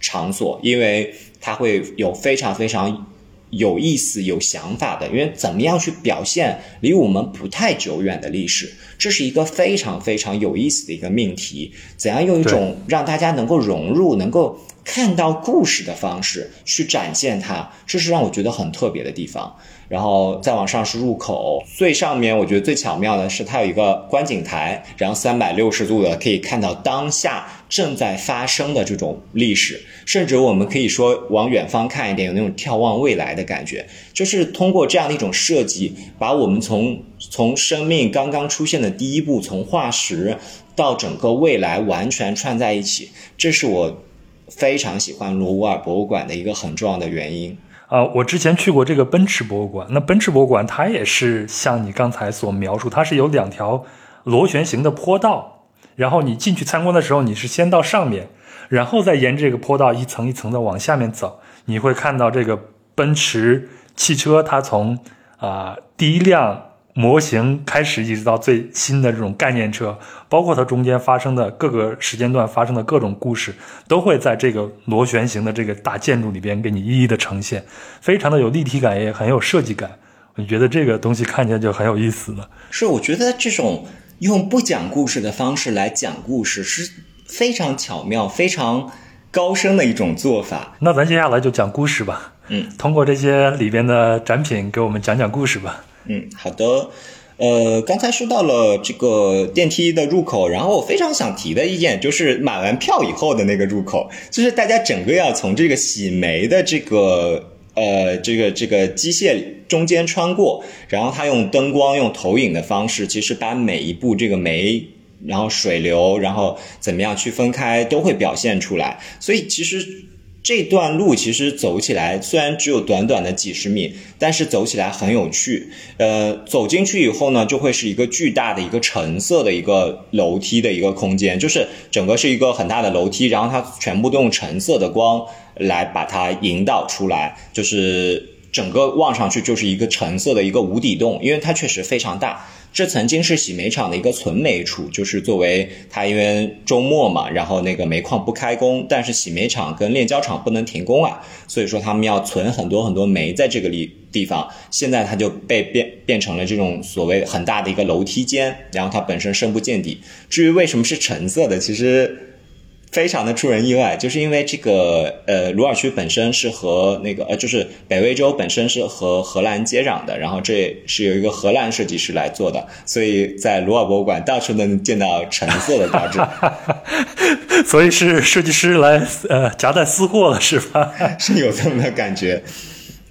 场所，因为它会有非常非常有意思、有想法的。因为怎么样去表现离我们不太久远的历史，这是一个非常非常有意思的一个命题。怎样用一种让大家能够融入、能够看到故事的方式去展现它，这是让我觉得很特别的地方。然后再往上是入口，最上面我觉得最巧妙的是它有一个观景台，然后三百六十度的可以看到当下正在发生的这种历史，甚至我们可以说往远方看一点，有那种眺望未来的感觉。就是通过这样的一种设计，把我们从从生命刚刚出现的第一步，从化石到整个未来完全串在一起，这是我非常喜欢罗乌尔博物馆的一个很重要的原因。啊，我之前去过这个奔驰博物馆。那奔驰博物馆它也是像你刚才所描述，它是有两条螺旋形的坡道，然后你进去参观的时候，你是先到上面，然后再沿着这个坡道一层一层的往下面走，你会看到这个奔驰汽车，它从啊第一辆。模型开始一直到最新的这种概念车，包括它中间发生的各个时间段发生的各种故事，都会在这个螺旋形的这个大建筑里边给你一一的呈现，非常的有立体感，也很有设计感。我觉得这个东西看起来就很有意思呢。是，我觉得这种用不讲故事的方式来讲故事是非常巧妙、非常高深的一种做法。那咱接下来就讲故事吧。嗯，通过这些里边的展品，给我们讲讲故事吧。嗯，好的。呃，刚才说到了这个电梯的入口，然后我非常想提的意见就是买完票以后的那个入口，就是大家整个要从这个洗煤的这个呃这个这个机械中间穿过，然后它用灯光用投影的方式，其实把每一步这个煤，然后水流，然后怎么样去分开，都会表现出来。所以其实。这段路其实走起来虽然只有短短的几十米，但是走起来很有趣。呃，走进去以后呢，就会是一个巨大的一个橙色的一个楼梯的一个空间，就是整个是一个很大的楼梯，然后它全部都用橙色的光来把它引导出来，就是整个望上去就是一个橙色的一个无底洞，因为它确实非常大。这曾经是洗煤厂的一个存煤处，就是作为它因为周末嘛，然后那个煤矿不开工，但是洗煤厂跟炼焦厂不能停工啊，所以说他们要存很多很多煤在这个里地方。现在它就被变变成了这种所谓很大的一个楼梯间，然后它本身深不见底。至于为什么是橙色的，其实。非常的出人意外，就是因为这个呃，鲁尔区本身是和那个呃，就是北威州本身是和荷兰接壤的，然后这是有一个荷兰设计师来做的，所以在鲁尔博物馆到处能见到橙色的标志，所以是设计师来呃夹带私货了是吧？是有这么的感觉，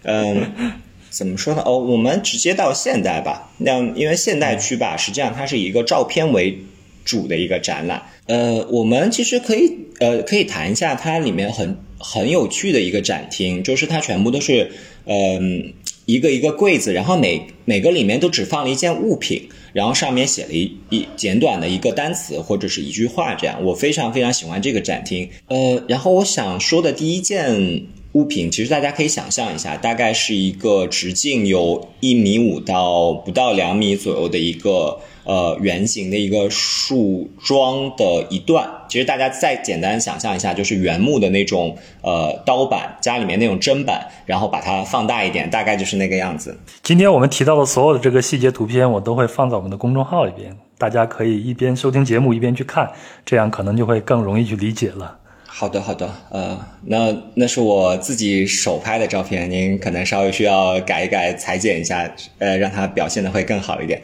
嗯。怎么说呢？哦，我们直接到现代吧。那因为现代区吧，实际上它是以一个照片为主的一个展览。呃，我们其实可以呃可以谈一下它里面很很有趣的一个展厅，就是它全部都是嗯一个一个柜子，然后每每个里面都只放了一件物品，然后上面写了一一简短的一个单词或者是一句话，这样我非常非常喜欢这个展厅。呃，然后我想说的第一件。物品其实大家可以想象一下，大概是一个直径有一米五到不到两米左右的一个呃圆形的一个树桩的一段。其实大家再简单想象一下，就是原木的那种呃刀板，家里面那种砧板，然后把它放大一点，大概就是那个样子。今天我们提到的所有的这个细节图片，我都会放在我们的公众号里边，大家可以一边收听节目一边去看，这样可能就会更容易去理解了。好的，好的，呃，那那是我自己手拍的照片，您可能稍微需要改一改、裁剪一下，呃，让它表现的会更好一点。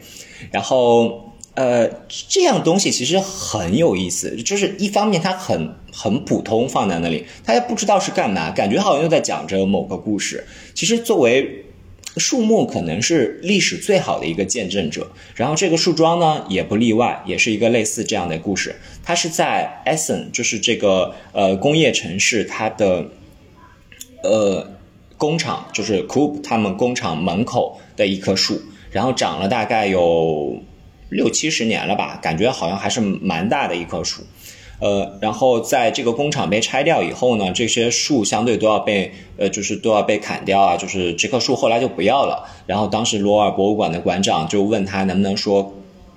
然后，呃，这样东西其实很有意思，就是一方面它很很普通，放在那里，大家不知道是干嘛，感觉好像又在讲着某个故事。其实作为树木可能是历史最好的一个见证者，然后这个树桩呢也不例外，也是一个类似这样的故事。它是在 Essen，就是这个呃工业城市，它的呃工厂，就是 k o o p 他们工厂门口的一棵树，然后长了大概有六七十年了吧，感觉好像还是蛮大的一棵树。呃，然后在这个工厂被拆掉以后呢，这些树相对都要被呃，就是都要被砍掉啊。就是这棵树后来就不要了。然后当时罗尔博物馆的馆长就问他能不能说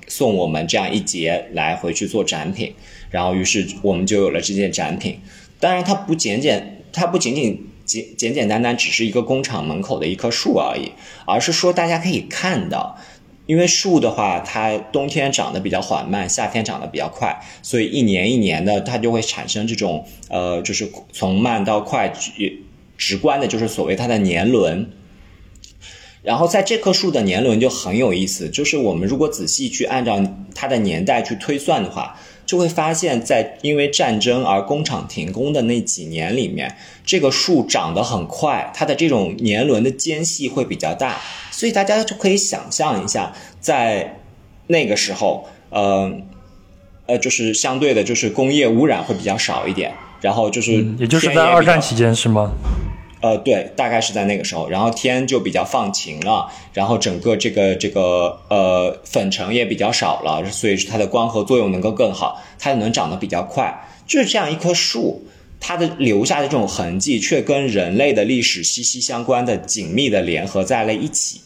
送我们这样一节来回去做展品。然后于是我们就有了这件展品。当然，它不仅仅，它不仅仅简简简单单只是一个工厂门口的一棵树而已，而是说大家可以看到。因为树的话，它冬天长得比较缓慢，夏天长得比较快，所以一年一年的它就会产生这种呃，就是从慢到快，直直观的就是所谓它的年轮。然后在这棵树的年轮就很有意思，就是我们如果仔细去按照它的年代去推算的话。就会发现，在因为战争而工厂停工的那几年里面，这个树长得很快，它的这种年轮的间隙会比较大，所以大家就可以想象一下，在那个时候，呃，呃，就是相对的，就是工业污染会比较少一点，然后就是，也就是在二战期间是吗？呃，对，大概是在那个时候，然后天就比较放晴了，然后整个这个这个呃粉尘也比较少了，所以它的光合作用能够更好，它就能长得比较快。就是这样一棵树，它的留下的这种痕迹，却跟人类的历史息息相关的紧密的联合在了一起。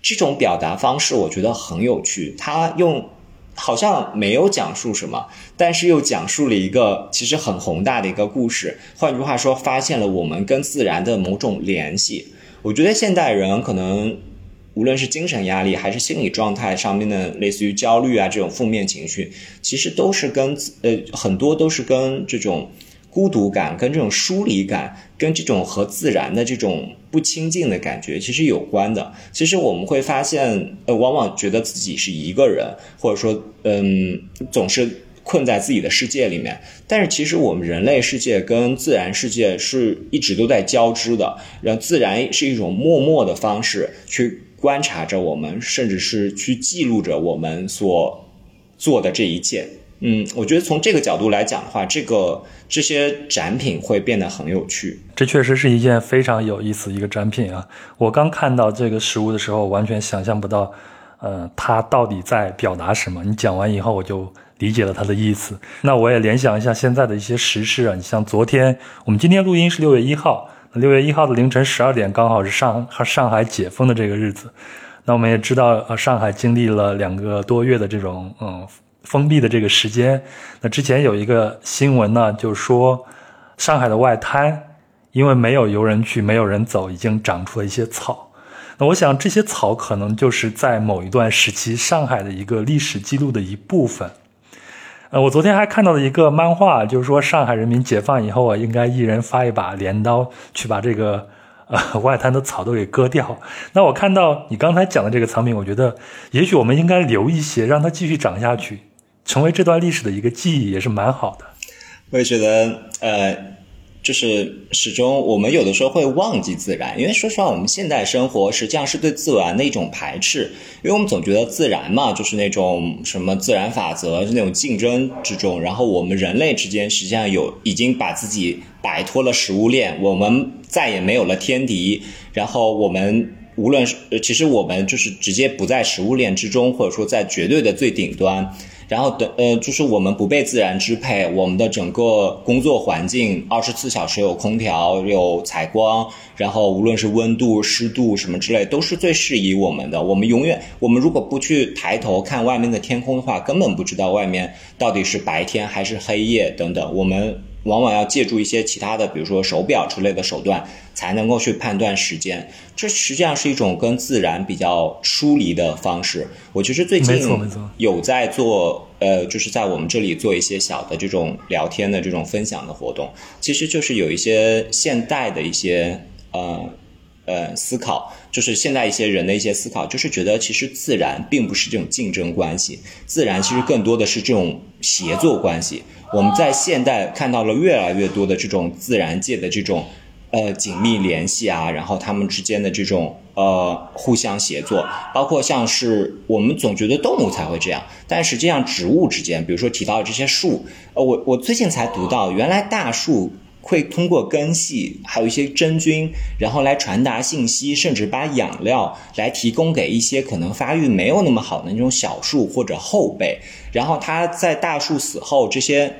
这种表达方式，我觉得很有趣。它用。好像没有讲述什么，但是又讲述了一个其实很宏大的一个故事。换句话说，发现了我们跟自然的某种联系。我觉得现代人可能无论是精神压力还是心理状态上面的，类似于焦虑啊这种负面情绪，其实都是跟呃很多都是跟这种。孤独感跟这种疏离感，跟这种和自然的这种不亲近的感觉，其实有关的。其实我们会发现，呃，往往觉得自己是一个人，或者说，嗯，总是困在自己的世界里面。但是，其实我们人类世界跟自然世界是一直都在交织的。让自然是一种默默的方式去观察着我们，甚至是去记录着我们所做的这一切。嗯，我觉得从这个角度来讲的话，这个这些展品会变得很有趣。这确实是一件非常有意思一个展品啊！我刚看到这个实物的时候，完全想象不到，呃，它到底在表达什么。你讲完以后，我就理解了它的意思。那我也联想一下现在的一些时事啊，你像昨天，我们今天录音是六月一号，六月一号的凌晨十二点，刚好是上上海解封的这个日子。那我们也知道，呃，上海经历了两个多月的这种，嗯。封闭的这个时间，那之前有一个新闻呢，就是说上海的外滩因为没有游人去，没有人走，已经长出了一些草。那我想这些草可能就是在某一段时期上海的一个历史记录的一部分。呃，我昨天还看到了一个漫画，就是说上海人民解放以后啊，应该一人发一把镰刀去把这个呃 外滩的草都给割掉。那我看到你刚才讲的这个藏品，我觉得也许我们应该留一些，让它继续长下去。成为这段历史的一个记忆也是蛮好的。我也觉得，呃，就是始终我们有的时候会忘记自然，因为说实话，我们现代生活实际上是对自然的一种排斥，因为我们总觉得自然嘛，就是那种什么自然法则，是那种竞争之中，然后我们人类之间实际上有已经把自己摆脱了食物链，我们再也没有了天敌，然后我们无论是其实我们就是直接不在食物链之中，或者说在绝对的最顶端。然后的呃，就是我们不被自然支配，我们的整个工作环境二十四小时有空调、有采光，然后无论是温度、湿度什么之类，都是最适宜我们的。我们永远，我们如果不去抬头看外面的天空的话，根本不知道外面到底是白天还是黑夜等等。我们。往往要借助一些其他的，比如说手表之类的手段，才能够去判断时间。这实际上是一种跟自然比较疏离的方式。我其实最近有在做，呃，就是在我们这里做一些小的这种聊天的这种分享的活动。其实就是有一些现代的一些呃呃思考，就是现在一些人的一些思考，就是觉得其实自然并不是这种竞争关系，自然其实更多的是这种协作关系。我们在现代看到了越来越多的这种自然界的这种，呃紧密联系啊，然后他们之间的这种呃互相协作，包括像是我们总觉得动物才会这样，但实际上植物之间，比如说提到这些树，呃我我最近才读到，原来大树会通过根系还有一些真菌，然后来传达信息，甚至把养料来提供给一些可能发育没有那么好的那种小树或者后辈，然后它在大树死后这些。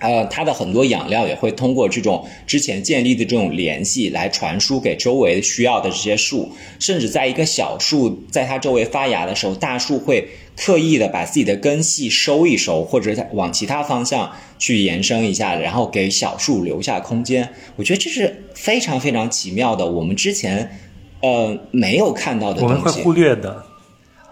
呃，它的很多养料也会通过这种之前建立的这种联系来传输给周围需要的这些树，甚至在一个小树在它周围发芽的时候，大树会刻意的把自己的根系收一收，或者往其他方向去延伸一下，然后给小树留下空间。我觉得这是非常非常奇妙的，我们之前呃没有看到的东西，我们会忽略的。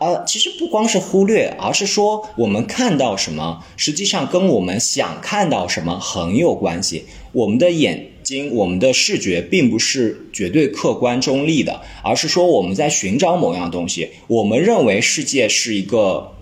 呃，其实不光是忽略，而是说我们看到什么，实际上跟我们想看到什么很有关系。我们的眼睛，我们的视觉，并不是绝对客观中立的，而是说我们在寻找某样东西。我们认为世界是一个。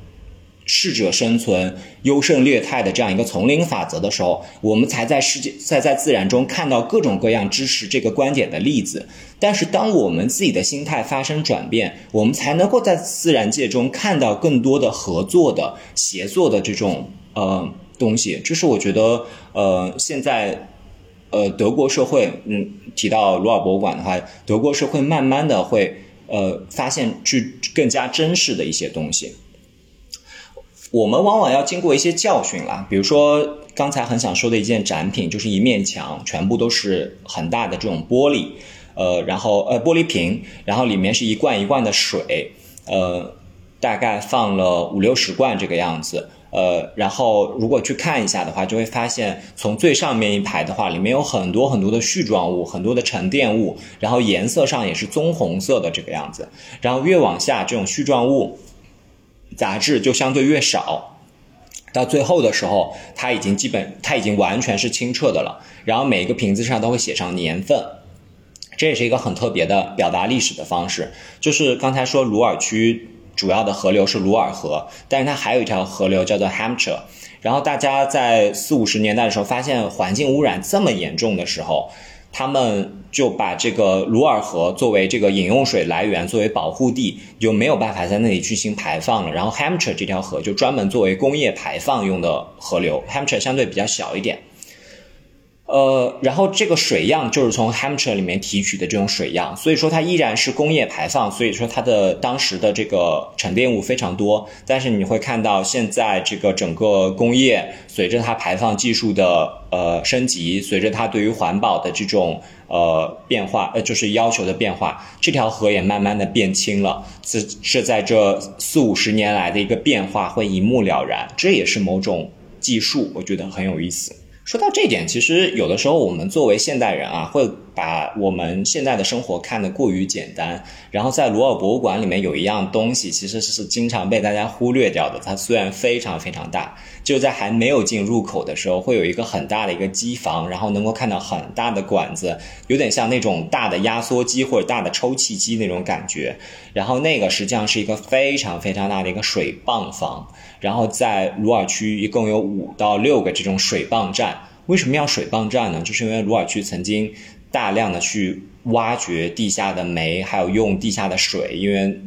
适者生存、优胜劣汰的这样一个丛林法则的时候，我们才在世界在在自然中看到各种各样支持这个观点的例子。但是，当我们自己的心态发生转变，我们才能够在自然界中看到更多的合作的、协作的这种呃东西。这是我觉得呃现在呃德国社会，嗯，提到鲁尔博物馆的话，德国社会慢慢的会呃发现去更加珍视的一些东西。我们往往要经过一些教训啦，比如说刚才很想说的一件展品，就是一面墙，全部都是很大的这种玻璃，呃，然后呃玻璃瓶，然后里面是一罐一罐的水，呃，大概放了五六十罐这个样子，呃，然后如果去看一下的话，就会发现从最上面一排的话，里面有很多很多的絮状物，很多的沉淀物，然后颜色上也是棕红色的这个样子，然后越往下这种絮状物。杂质就相对越少，到最后的时候，它已经基本，它已经完全是清澈的了。然后每一个瓶子上都会写上年份，这也是一个很特别的表达历史的方式。就是刚才说鲁尔区主要的河流是鲁尔河，但是它还有一条河流叫做 Hampshire。然后大家在四五十年代的时候发现环境污染这么严重的时候。他们就把这个鲁尔河作为这个饮用水来源，作为保护地，就没有办法在那里进行排放了。然后 Hampshire 这条河就专门作为工业排放用的河流，Hampshire 相对比较小一点。呃，然后这个水样就是从 Hampshire 里面提取的这种水样，所以说它依然是工业排放，所以说它的当时的这个沉淀物非常多。但是你会看到现在这个整个工业随着它排放技术的呃升级，随着它对于环保的这种呃变化，呃就是要求的变化，这条河也慢慢的变清了。是是在这四五十年来的一个变化会一目了然，这也是某种技术，我觉得很有意思。说到这点，其实有的时候我们作为现代人啊，会把我们现在的生活看得过于简单。然后在鲁尔博物馆里面有一样东西，其实是经常被大家忽略掉的。它虽然非常非常大，就在还没有进入口的时候，会有一个很大的一个机房，然后能够看到很大的管子，有点像那种大的压缩机或者大的抽气机那种感觉。然后那个实际上是一个非常非常大的一个水泵房。然后在鲁尔区一共有五到六个这种水泵站，为什么要水泵站呢？就是因为鲁尔区曾经大量的去挖掘地下的煤，还有用地下的水，因为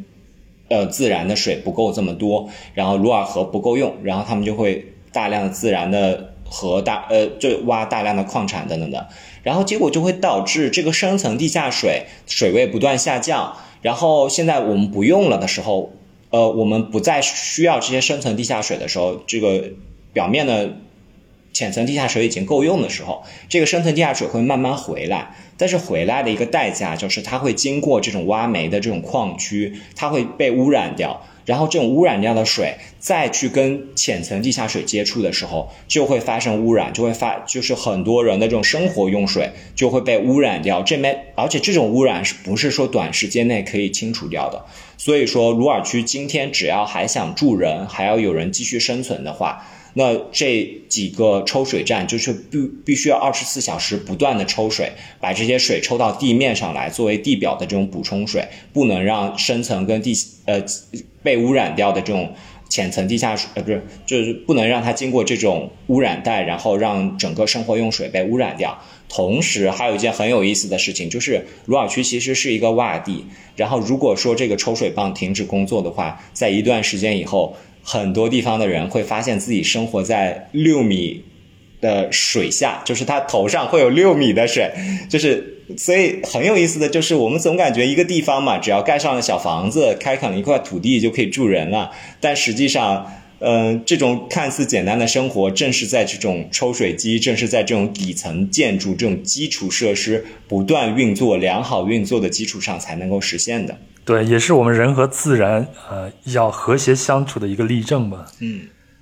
呃自然的水不够这么多，然后鲁尔河不够用，然后他们就会大量的自然的河大呃就挖大量的矿产等等的，然后结果就会导致这个深层地下水水位不断下降，然后现在我们不用了的时候，呃我们不再需要这些深层地下水的时候，这个表面的。浅层地下水已经够用的时候，这个深层地下水会慢慢回来，但是回来的一个代价就是它会经过这种挖煤的这种矿区，它会被污染掉，然后这种污染掉的水再去跟浅层地下水接触的时候，就会发生污染，就会发就是很多人的这种生活用水就会被污染掉。这边而且这种污染是不是说短时间内可以清除掉的？所以说鲁尔区今天只要还想住人，还要有人继续生存的话。那这几个抽水站就是必必须要二十四小时不断的抽水，把这些水抽到地面上来，作为地表的这种补充水，不能让深层跟地呃被污染掉的这种浅层地下水呃不是就是不能让它经过这种污染带，然后让整个生活用水被污染掉。同时还有一件很有意思的事情，就是鲁尔区其实是一个洼地，然后如果说这个抽水泵停止工作的话，在一段时间以后。很多地方的人会发现自己生活在六米的水下，就是他头上会有六米的水，就是所以很有意思的就是，我们总感觉一个地方嘛，只要盖上了小房子，开垦了一块土地就可以住人了，但实际上。嗯，这种看似简单的生活，正是在这种抽水机，正是在这种底层建筑、这种基础设施不断运作、良好运作的基础上才能够实现的。对，也是我们人和自然呃要和谐相处的一个例证吧。嗯，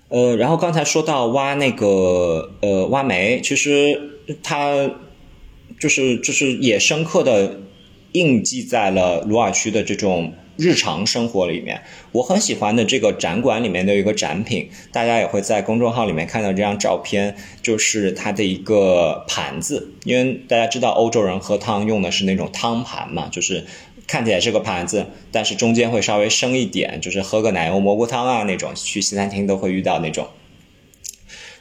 呃，然后刚才说到挖那个呃挖煤，其实它就是就是也深刻的印记在了鲁尔区的这种。日常生活里面，我很喜欢的这个展馆里面的一个展品，大家也会在公众号里面看到这张照片，就是它的一个盘子。因为大家知道欧洲人喝汤用的是那种汤盘嘛，就是看起来是个盘子，但是中间会稍微深一点，就是喝个奶油蘑菇汤啊那种，去西餐厅都会遇到那种。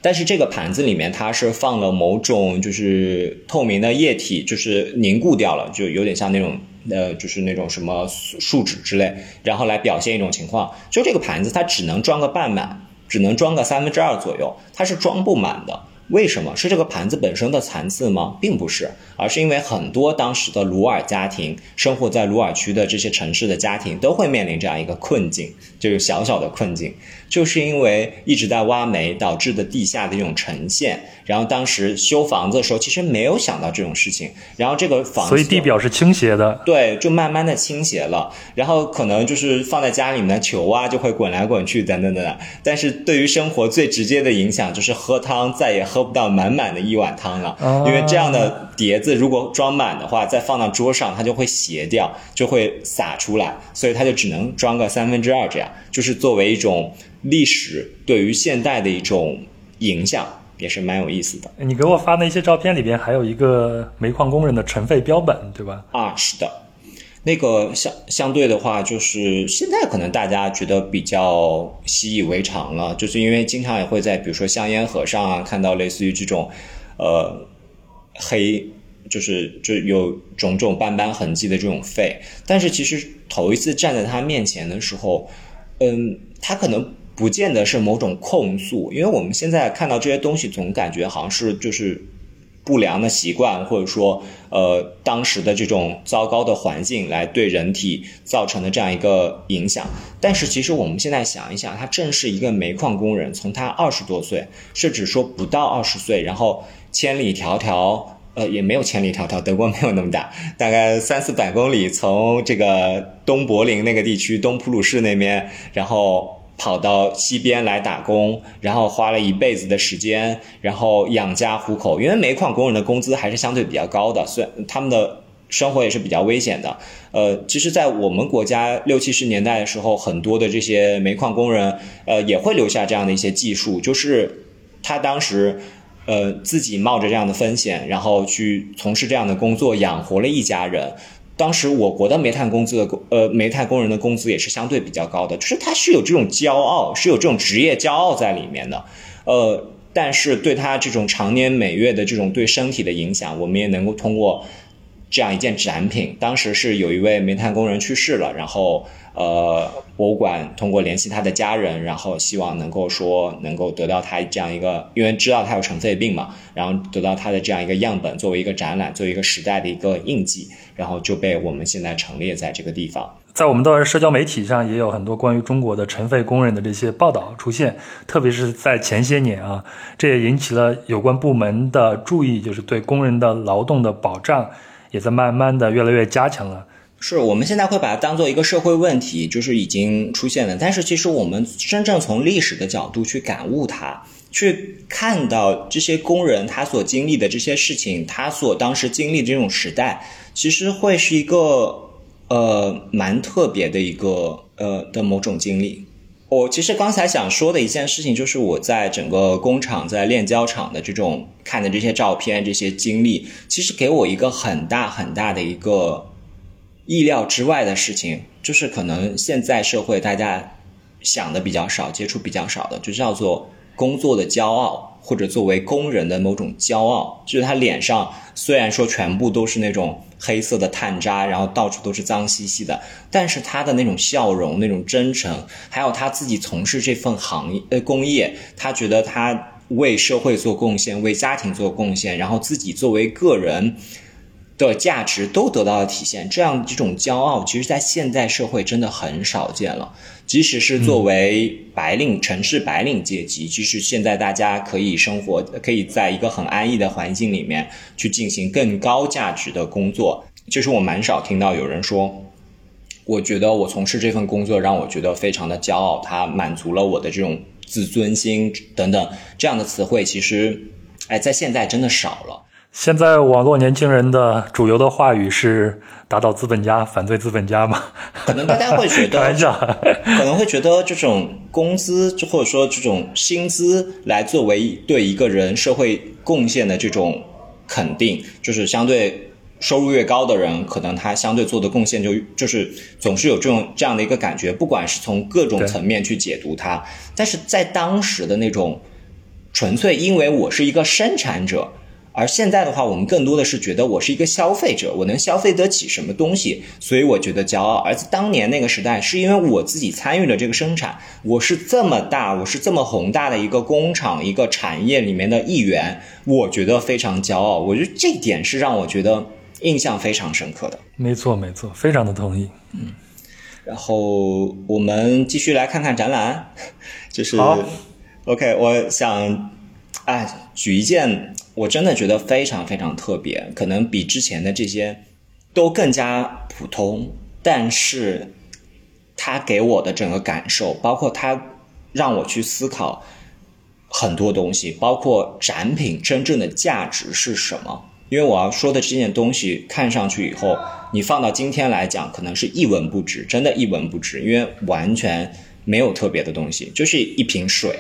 但是这个盘子里面它是放了某种就是透明的液体，就是凝固掉了，就有点像那种。呃，就是那种什么树脂之类，然后来表现一种情况，就这个盘子它只能装个半满，只能装个三分之二左右，它是装不满的。为什么是这个盘子本身的残次吗？并不是，而是因为很多当时的鲁尔家庭生活在鲁尔区的这些城市的家庭都会面临这样一个困境，就是小小的困境，就是因为一直在挖煤导致的地下的这种沉陷。然后当时修房子的时候，其实没有想到这种事情。然后这个房子，所以地表是倾斜的，对，就慢慢的倾斜了。然后可能就是放在家里面的球啊，就会滚来滚去，等等等等。但是对于生活最直接的影响，就是喝汤再也喝不到满满的一碗汤了。因为这样的碟子如果装满的话，再放到桌上，它就会斜掉，就会洒出来。所以它就只能装个三分之二这样，就是作为一种历史对于现代的一种影响。也是蛮有意思的。你给我发那些照片里边还有一个煤矿工人的尘肺标本，对吧？啊，是的。那个相相对的话，就是现在可能大家觉得比较习以为常了，就是因为经常也会在比如说香烟盒上啊看到类似于这种，呃，黑，就是就有种种斑斑痕迹的这种肺。但是其实头一次站在他面前的时候，嗯，他可能。不见得是某种控诉，因为我们现在看到这些东西，总感觉好像是就是不良的习惯，或者说呃当时的这种糟糕的环境来对人体造成的这样一个影响。但是其实我们现在想一想，他正是一个煤矿工人，从他二十多岁，甚至说不到二十岁，然后千里迢迢，呃也没有千里迢迢，德国没有那么大，大概三四百公里，从这个东柏林那个地区，东普鲁士那边，然后。跑到西边来打工，然后花了一辈子的时间，然后养家糊口。因为煤矿工人的工资还是相对比较高的，虽然他们的生活也是比较危险的。呃，其实，在我们国家六七十年代的时候，很多的这些煤矿工人，呃，也会留下这样的一些技术，就是他当时，呃，自己冒着这样的风险，然后去从事这样的工作，养活了一家人。当时我国的煤炭工资的工呃煤炭工人的工资也是相对比较高的，就是他是有这种骄傲，是有这种职业骄傲在里面的，呃。但是对他这种常年每月的这种对身体的影响，我们也能够通过这样一件展品。当时是有一位煤炭工人去世了，然后呃，博物馆通过联系他的家人，然后希望能够说能够得到他这样一个，因为知道他有尘肺病嘛，然后得到他的这样一个样本，作为一个展览，作为一个时代的一个印记，然后就被我们现在陈列在这个地方。在我们的社交媒体上也有很多关于中国的尘肺工人的这些报道出现，特别是在前些年啊，这也引起了有关部门的注意，就是对工人的劳动的保障也在慢慢的越来越加强了。是我们现在会把它当做一个社会问题，就是已经出现了。但是其实我们真正从历史的角度去感悟它，去看到这些工人他所经历的这些事情，他所当时经历的这种时代，其实会是一个。呃，蛮特别的一个呃的某种经历。我其实刚才想说的一件事情，就是我在整个工厂在炼焦厂的这种看的这些照片、这些经历，其实给我一个很大很大的一个意料之外的事情，就是可能现在社会大家想的比较少、接触比较少的，就叫做工作的骄傲。或者作为工人的某种骄傲，就是他脸上虽然说全部都是那种黑色的炭渣，然后到处都是脏兮兮的，但是他的那种笑容、那种真诚，还有他自己从事这份行业呃工业，他觉得他为社会做贡献，为家庭做贡献，然后自己作为个人。的价值都得到了体现，这样这种骄傲，其实，在现代社会真的很少见了。即使是作为白领、城市白领阶级，即使现在大家可以生活，可以在一个很安逸的环境里面去进行更高价值的工作，其实我蛮少听到有人说，我觉得我从事这份工作让我觉得非常的骄傲，它满足了我的这种自尊心等等这样的词汇，其实，哎，在现在真的少了。现在网络年轻人的主流的话语是打倒资本家，反对资本家吗？可能大家会觉得，可能会觉得这种工资，或者说这种薪资，来作为对一个人社会贡献的这种肯定，就是相对收入越高的人，可能他相对做的贡献就就是总是有这种这样的一个感觉，不管是从各种层面去解读它，但是在当时的那种纯粹因为我是一个生产者。而现在的话，我们更多的是觉得我是一个消费者，我能消费得起什么东西，所以我觉得骄傲。而在当年那个时代，是因为我自己参与了这个生产，我是这么大，我是这么宏大的一个工厂、一个产业里面的一员，我觉得非常骄傲。我觉得这点是让我觉得印象非常深刻的。没错，没错，非常的同意。嗯，然后我们继续来看看展览，就是，OK，我想，哎，举一件。我真的觉得非常非常特别，可能比之前的这些都更加普通，但是它给我的整个感受，包括它让我去思考很多东西，包括展品真正的价值是什么。因为我要说的这件东西，看上去以后，你放到今天来讲，可能是一文不值，真的一文不值，因为完全没有特别的东西，就是一瓶水。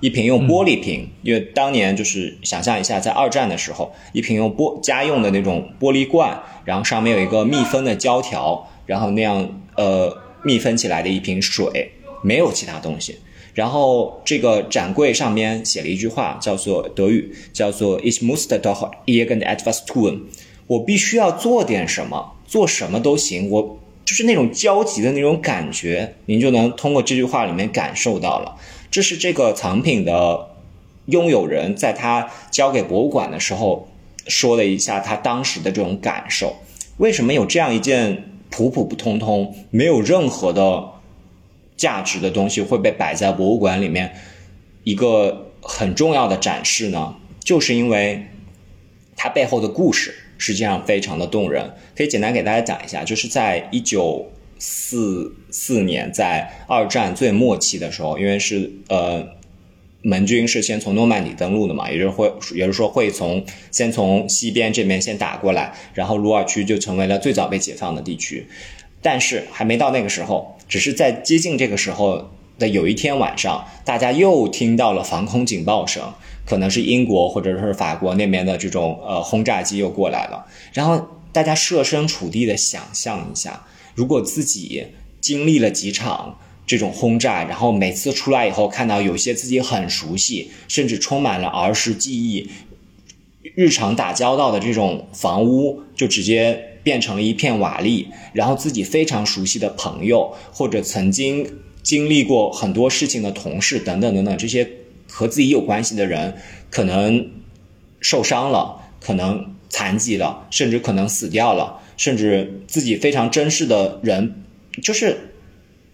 一瓶用玻璃瓶，因为当年就是想象一下，在二战的时候，一瓶用玻家用的那种玻璃罐，然后上面有一个密封的胶条，然后那样呃密封起来的一瓶水，没有其他东西。然后这个展柜上面写了一句话，叫做德语，叫做 Ich muss doch irgendetwas tun。我必须要做点什么，做什么都行。我就是那种焦急的那种感觉，您就能通过这句话里面感受到了。这是这个藏品的拥有人在他交给博物馆的时候说了一下他当时的这种感受。为什么有这样一件普普通通、没有任何的价值的东西会被摆在博物馆里面一个很重要的展示呢？就是因为它背后的故事实际上非常的动人。可以简单给大家讲一下，就是在一九。四四年，在二战最末期的时候，因为是呃，盟军是先从诺曼底登陆的嘛，也就是会，也就是说会从先从西边这边先打过来，然后鲁尔区就成为了最早被解放的地区。但是还没到那个时候，只是在接近这个时候的有一天晚上，大家又听到了防空警报声，可能是英国或者是法国那边的这种呃轰炸机又过来了，然后大家设身处地的想象一下。如果自己经历了几场这种轰炸，然后每次出来以后看到有些自己很熟悉，甚至充满了儿时记忆、日常打交道的这种房屋，就直接变成了一片瓦砾，然后自己非常熟悉的朋友或者曾经经历过很多事情的同事等等等等这些和自己有关系的人，可能受伤了，可能残疾了，甚至可能死掉了。甚至自己非常珍视的人，就是，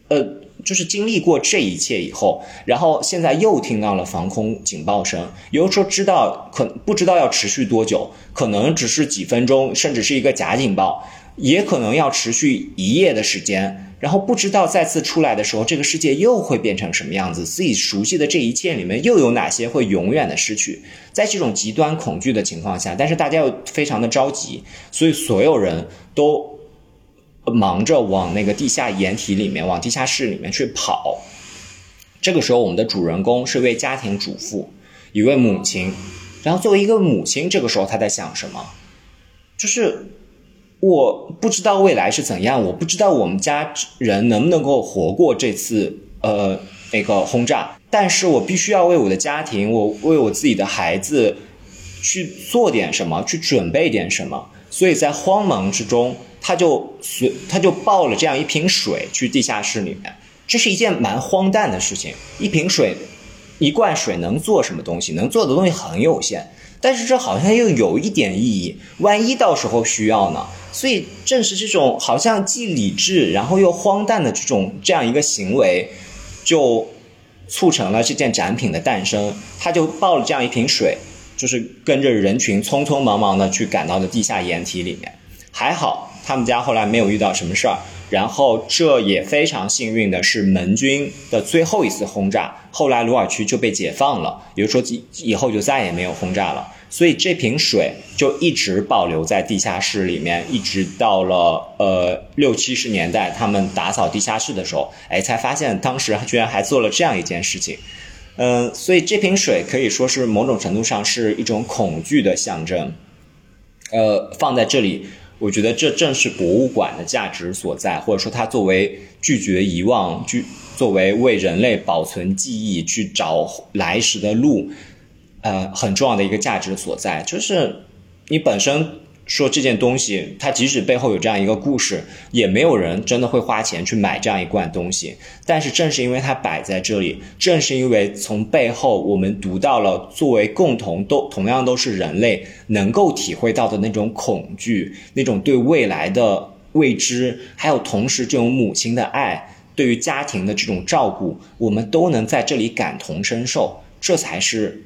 呃，就是经历过这一切以后，然后现在又听到了防空警报声，有的时候知道可不知道要持续多久，可能只是几分钟，甚至是一个假警报，也可能要持续一夜的时间。然后不知道再次出来的时候，这个世界又会变成什么样子？自己熟悉的这一切里面，又有哪些会永远的失去？在这种极端恐惧的情况下，但是大家又非常的着急，所以所有人都忙着往那个地下掩体里面、往地下室里面去跑。这个时候，我们的主人公是位家庭主妇，一位母亲。然后作为一个母亲，这个时候她在想什么？就是。我不知道未来是怎样，我不知道我们家人能不能够活过这次呃那个轰炸，但是我必须要为我的家庭，我为我自己的孩子去做点什么，去准备点什么。所以在慌忙之中，他就随他就抱了这样一瓶水去地下室里面。这是一件蛮荒诞的事情，一瓶水，一罐水能做什么东西？能做的东西很有限。但是这好像又有一点意义，万一到时候需要呢？所以正是这种好像既理智然后又荒诞的这种这样一个行为，就促成了这件展品的诞生。他就抱了这样一瓶水，就是跟着人群匆匆忙忙的去赶到了地下掩体里面。还好他们家后来没有遇到什么事儿。然后这也非常幸运的是盟军的最后一次轰炸，后来鲁尔区就被解放了，也就是说以后就再也没有轰炸了。所以这瓶水就一直保留在地下室里面，一直到了呃六七十年代，他们打扫地下室的时候，哎，才发现当时居然还做了这样一件事情。嗯，所以这瓶水可以说是某种程度上是一种恐惧的象征。呃，放在这里，我觉得这正是博物馆的价值所在，或者说它作为拒绝遗忘，拒作为为人类保存记忆，去找来时的路。呃，很重要的一个价值所在，就是你本身说这件东西，它即使背后有这样一个故事，也没有人真的会花钱去买这样一罐东西。但是正是因为它摆在这里，正是因为从背后我们读到了作为共同都同样都是人类能够体会到的那种恐惧，那种对未来的未知，还有同时这种母亲的爱，对于家庭的这种照顾，我们都能在这里感同身受，这才是。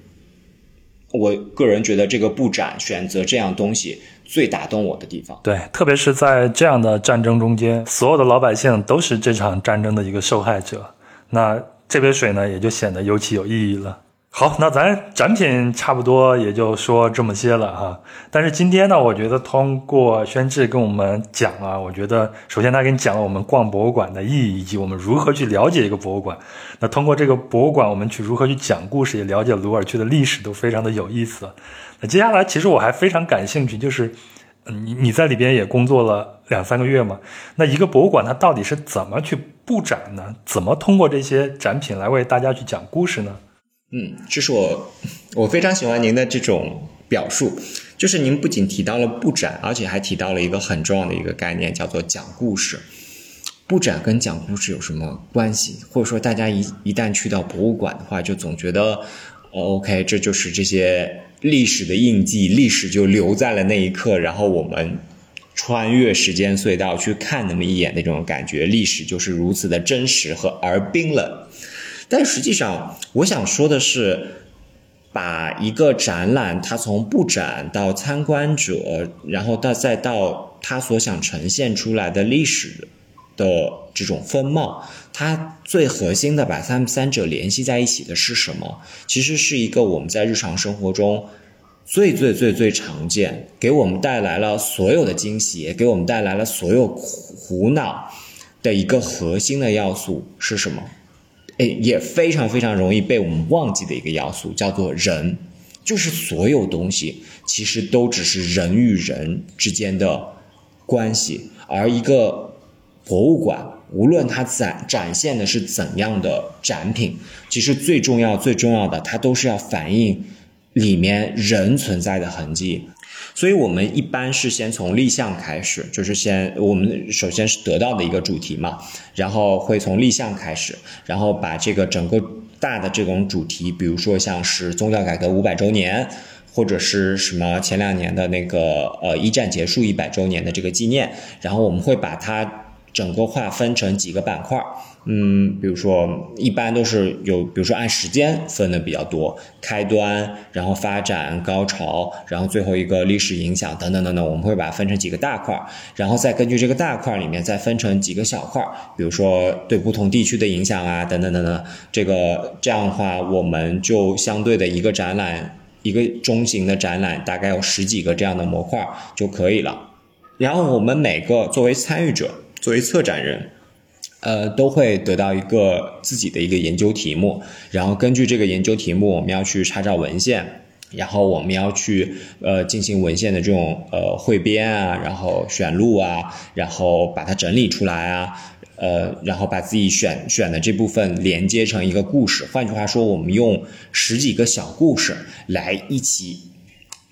我个人觉得这个布展选择这样东西最打动我的地方。对，特别是在这样的战争中间，所有的老百姓都是这场战争的一个受害者，那这杯水呢，也就显得尤其有意义了。好，那咱展品差不多也就说这么些了哈。但是今天呢，我觉得通过宣志跟我们讲啊，我觉得首先他给你讲了我们逛博物馆的意义，以及我们如何去了解一个博物馆。那通过这个博物馆，我们去如何去讲故事，也了解鲁尔区的历史，都非常的有意思。那接下来，其实我还非常感兴趣，就是你你在里边也工作了两三个月嘛？那一个博物馆它到底是怎么去布展呢？怎么通过这些展品来为大家去讲故事呢？嗯，这是我我非常喜欢您的这种表述，就是您不仅提到了布展，而且还提到了一个很重要的一个概念，叫做讲故事。布展跟讲故事有什么关系？或者说，大家一一旦去到博物馆的话，就总觉得，OK，这就是这些历史的印记，历史就留在了那一刻，然后我们穿越时间隧道去看那么一眼那种感觉，历史就是如此的真实和而冰冷。但实际上，我想说的是，把一个展览，它从布展到参观者，然后到再到它所想呈现出来的历史的这种风貌，它最核心的把它们三者联系在一起的是什么？其实是一个我们在日常生活中最最最最常见，给我们带来了所有的惊喜，也给我们带来了所有苦恼的一个核心的要素是什么？诶也非常非常容易被我们忘记的一个要素，叫做人，就是所有东西其实都只是人与人之间的关系，而一个博物馆无论它展展现的是怎样的展品，其实最重要最重要的，它都是要反映里面人存在的痕迹。所以我们一般是先从立项开始，就是先我们首先是得到的一个主题嘛，然后会从立项开始，然后把这个整个大的这种主题，比如说像是宗教改革五百周年，或者是什么前两年的那个呃一战结束一百周年的这个纪念，然后我们会把它整个划分成几个板块儿。嗯，比如说，一般都是有，比如说按时间分的比较多，开端，然后发展、高潮，然后最后一个历史影响等等等等，我们会把它分成几个大块，然后再根据这个大块里面再分成几个小块，比如说对不同地区的影响啊，等等等等，这个这样的话，我们就相对的一个展览，一个中型的展览，大概有十几个这样的模块就可以了。然后我们每个作为参与者，作为策展人。呃，都会得到一个自己的一个研究题目，然后根据这个研究题目，我们要去查找文献，然后我们要去呃进行文献的这种呃汇编啊，然后选录啊，然后把它整理出来啊，呃，然后把自己选选的这部分连接成一个故事。换句话说，我们用十几个小故事来一起。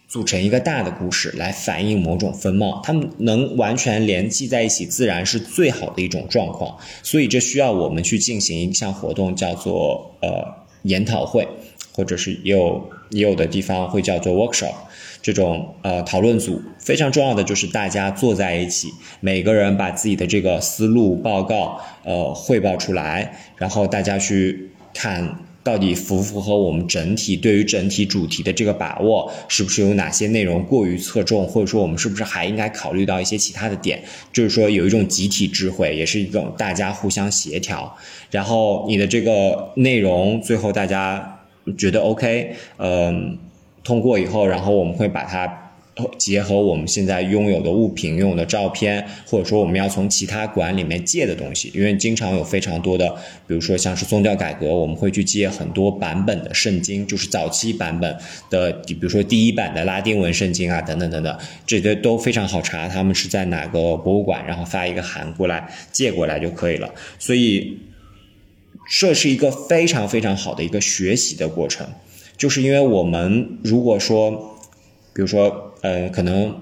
组成一个大的故事来反映某种风貌，它们能完全联系在一起，自然是最好的一种状况。所以这需要我们去进行一项活动，叫做呃研讨会，或者是也有也有的地方会叫做 workshop 这种呃讨论组。非常重要的就是大家坐在一起，每个人把自己的这个思路报告呃汇报出来，然后大家去看。到底符不符合我们整体对于整体主题的这个把握？是不是有哪些内容过于侧重，或者说我们是不是还应该考虑到一些其他的点？就是说有一种集体智慧，也是一种大家互相协调。然后你的这个内容最后大家觉得 OK，嗯，通过以后，然后我们会把它。结合我们现在拥有的物品、拥有的照片，或者说我们要从其他馆里面借的东西，因为经常有非常多的，比如说像是宗教改革，我们会去借很多版本的圣经，就是早期版本的，比如说第一版的拉丁文圣经啊，等等等等，这些都非常好查，他们是在哪个博物馆，然后发一个函过来借过来就可以了。所以这是一个非常非常好的一个学习的过程，就是因为我们如果说，比如说。呃，可能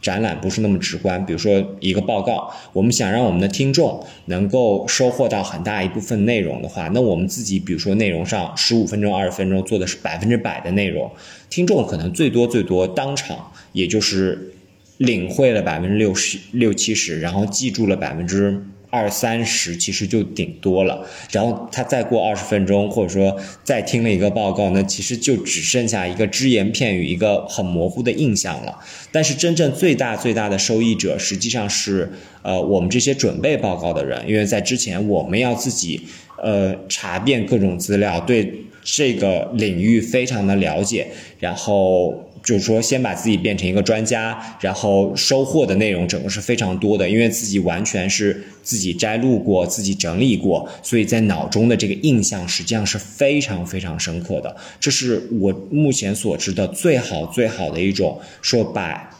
展览不是那么直观。比如说一个报告，我们想让我们的听众能够收获到很大一部分内容的话，那我们自己比如说内容上十五分钟、二十分钟做的是百分之百的内容，听众可能最多最多当场也就是领会了百分之六十六七十，然后记住了百分之。二三十其实就顶多了，然后他再过二十分钟，或者说再听了一个报告，那其实就只剩下一个只言片语，一个很模糊的印象了。但是真正最大最大的受益者，实际上是呃我们这些准备报告的人，因为在之前我们要自己呃查遍各种资料，对这个领域非常的了解，然后。就是说，先把自己变成一个专家，然后收获的内容整个是非常多的，因为自己完全是自己摘录过、自己整理过，所以在脑中的这个印象实际上是非常非常深刻的。这是我目前所知的最好最好的一种说把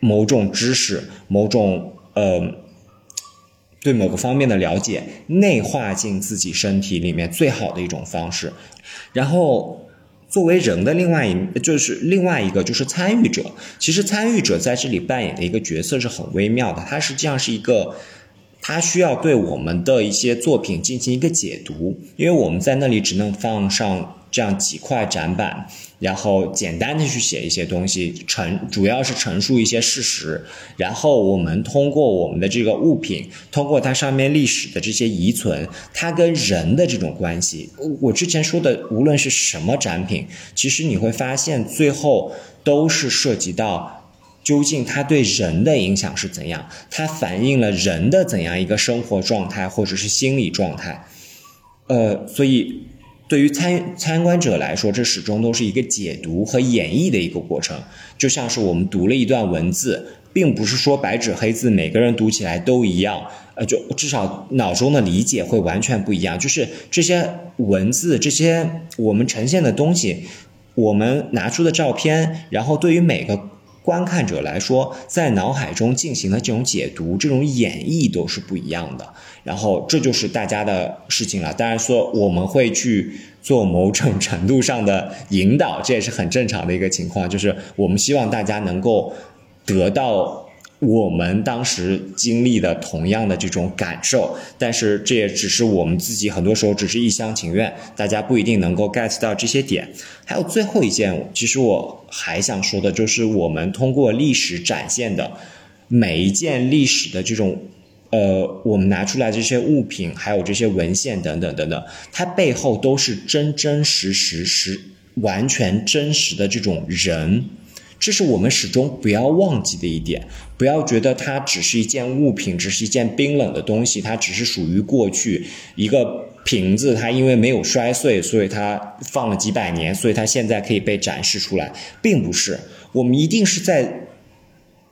某种知识、某种呃对某个方面的了解内化进自己身体里面最好的一种方式，然后。作为人的另外一，就是另外一个就是参与者。其实参与者在这里扮演的一个角色是很微妙的，它实际上是一个，他需要对我们的一些作品进行一个解读，因为我们在那里只能放上。这样几块展板，然后简单的去写一些东西，陈主要是陈述一些事实，然后我们通过我们的这个物品，通过它上面历史的这些遗存，它跟人的这种关系，我之前说的无论是什么展品，其实你会发现最后都是涉及到究竟它对人的影响是怎样，它反映了人的怎样一个生活状态或者是心理状态，呃，所以。对于参参观者来说，这始终都是一个解读和演绎的一个过程，就像是我们读了一段文字，并不是说白纸黑字每个人读起来都一样，呃，就至少脑中的理解会完全不一样。就是这些文字，这些我们呈现的东西，我们拿出的照片，然后对于每个。观看者来说，在脑海中进行的这种解读、这种演绎都是不一样的。然后这就是大家的事情了。当然说我们会去做某种程度上的引导，这也是很正常的一个情况。就是我们希望大家能够得到。我们当时经历的同样的这种感受，但是这也只是我们自己很多时候只是一厢情愿，大家不一定能够 get 到这些点。还有最后一件，其实我还想说的就是，我们通过历史展现的每一件历史的这种，呃，我们拿出来这些物品，还有这些文献等等等等，它背后都是真真实实、实完全真实的这种人。这是我们始终不要忘记的一点，不要觉得它只是一件物品，只是一件冰冷的东西，它只是属于过去一个瓶子，它因为没有摔碎，所以它放了几百年，所以它现在可以被展示出来，并不是，我们一定是在。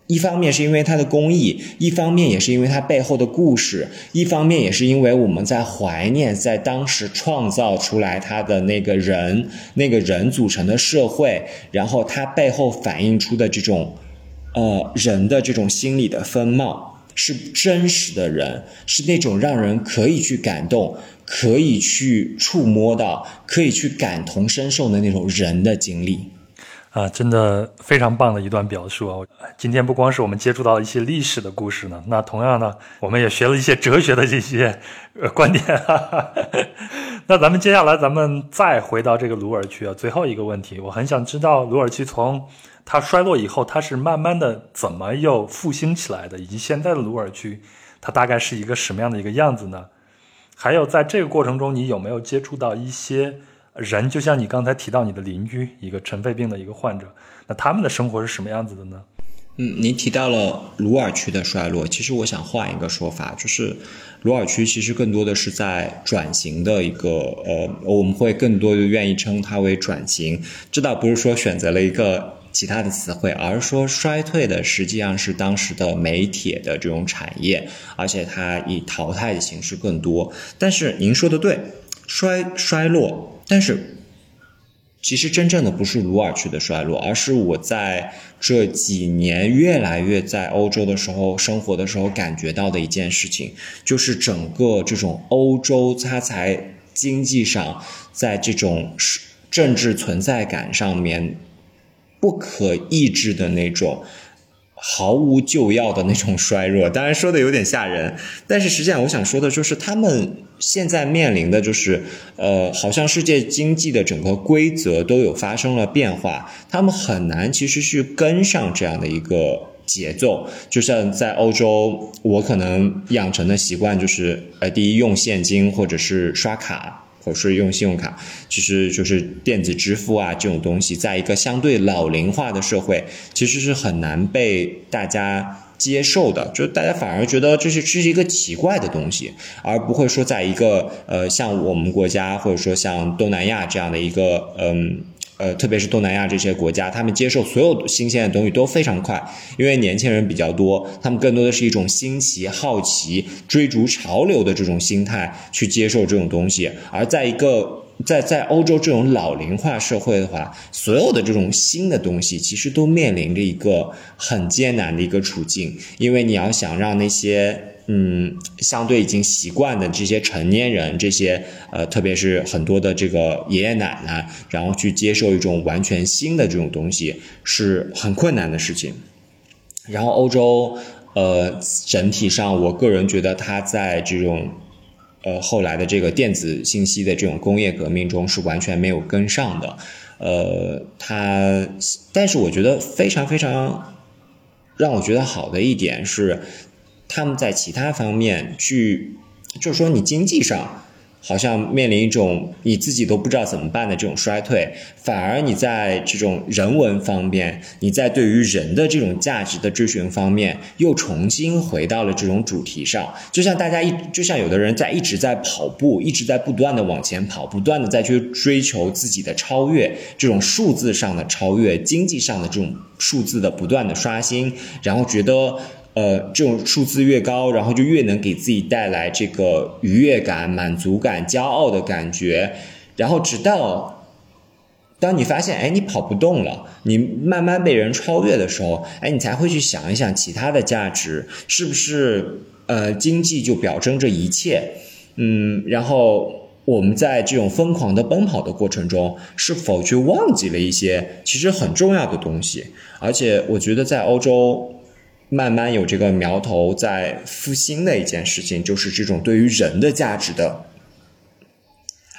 一方面是因为它的工艺，一方面也是因为它背后的故事，一方面也是因为我们在怀念在当时创造出来它的那个人，那个人组成的社会，然后它背后反映出的这种，呃，人的这种心理的风貌是真实的人，是那种让人可以去感动、可以去触摸到、可以去感同身受的那种人的经历。啊，真的非常棒的一段表述啊！今天不光是我们接触到一些历史的故事呢，那同样呢，我们也学了一些哲学的这些呃观点。那咱们接下来，咱们再回到这个鲁尔区啊，最后一个问题，我很想知道鲁尔区从它衰落以后，它是慢慢的怎么又复兴起来的，以及现在的鲁尔区它大概是一个什么样的一个样子呢？还有在这个过程中，你有没有接触到一些？人就像你刚才提到你的邻居，一个尘肺病的一个患者，那他们的生活是什么样子的呢？嗯，您提到了鲁尔区的衰落，其实我想换一个说法，就是鲁尔区其实更多的是在转型的一个，呃，我们会更多的愿意称它为转型。这倒不是说选择了一个其他的词汇，而是说衰退的实际上是当时的煤铁的这种产业，而且它以淘汰的形式更多。但是您说的对，衰衰落。但是，其实真正的不是鲁尔区的衰落，而是我在这几年越来越在欧洲的时候生活的时候感觉到的一件事情，就是整个这种欧洲，它才经济上，在这种政治存在感上面不可抑制的那种。毫无救药的那种衰弱，当然说的有点吓人，但是实际上我想说的就是，他们现在面临的就是，呃，好像世界经济的整个规则都有发生了变化，他们很难其实去跟上这样的一个节奏。就像在欧洲，我可能养成的习惯就是，呃，第一用现金或者是刷卡。或是用信用卡，其实就是电子支付啊这种东西，在一个相对老龄化的社会，其实是很难被大家接受的。就大家反而觉得这是这是一个奇怪的东西，而不会说在一个呃像我们国家或者说像东南亚这样的一个嗯。呃特别是东南亚这些国家，他们接受所有新鲜的东西都非常快，因为年轻人比较多，他们更多的是一种新奇、好奇、追逐潮流的这种心态去接受这种东西。而在一个在在欧洲这种老龄化社会的话，所有的这种新的东西其实都面临着一个很艰难的一个处境，因为你要想让那些。嗯，相对已经习惯的这些成年人，这些呃，特别是很多的这个爷爷奶奶，然后去接受一种完全新的这种东西，是很困难的事情。然后欧洲，呃，整体上，我个人觉得它在这种呃后来的这个电子信息的这种工业革命中是完全没有跟上的。呃，它，但是我觉得非常非常让我觉得好的一点是。他们在其他方面去，就是说你经济上好像面临一种你自己都不知道怎么办的这种衰退，反而你在这种人文方面，你在对于人的这种价值的追寻方面，又重新回到了这种主题上。就像大家一，就像有的人在一直在跑步，一直在不断的往前跑，不断的在去追求自己的超越，这种数字上的超越，经济上的这种数字的不断的刷新，然后觉得。呃，这种数字越高，然后就越能给自己带来这个愉悦感、满足感、骄傲的感觉，然后直到当你发现，哎，你跑不动了，你慢慢被人超越的时候，哎，你才会去想一想其他的价值，是不是？呃，经济就表征着一切，嗯，然后我们在这种疯狂的奔跑的过程中，是否去忘记了一些其实很重要的东西？而且，我觉得在欧洲慢慢有这个苗头在复兴的一件事情，就是这种对于人的价值的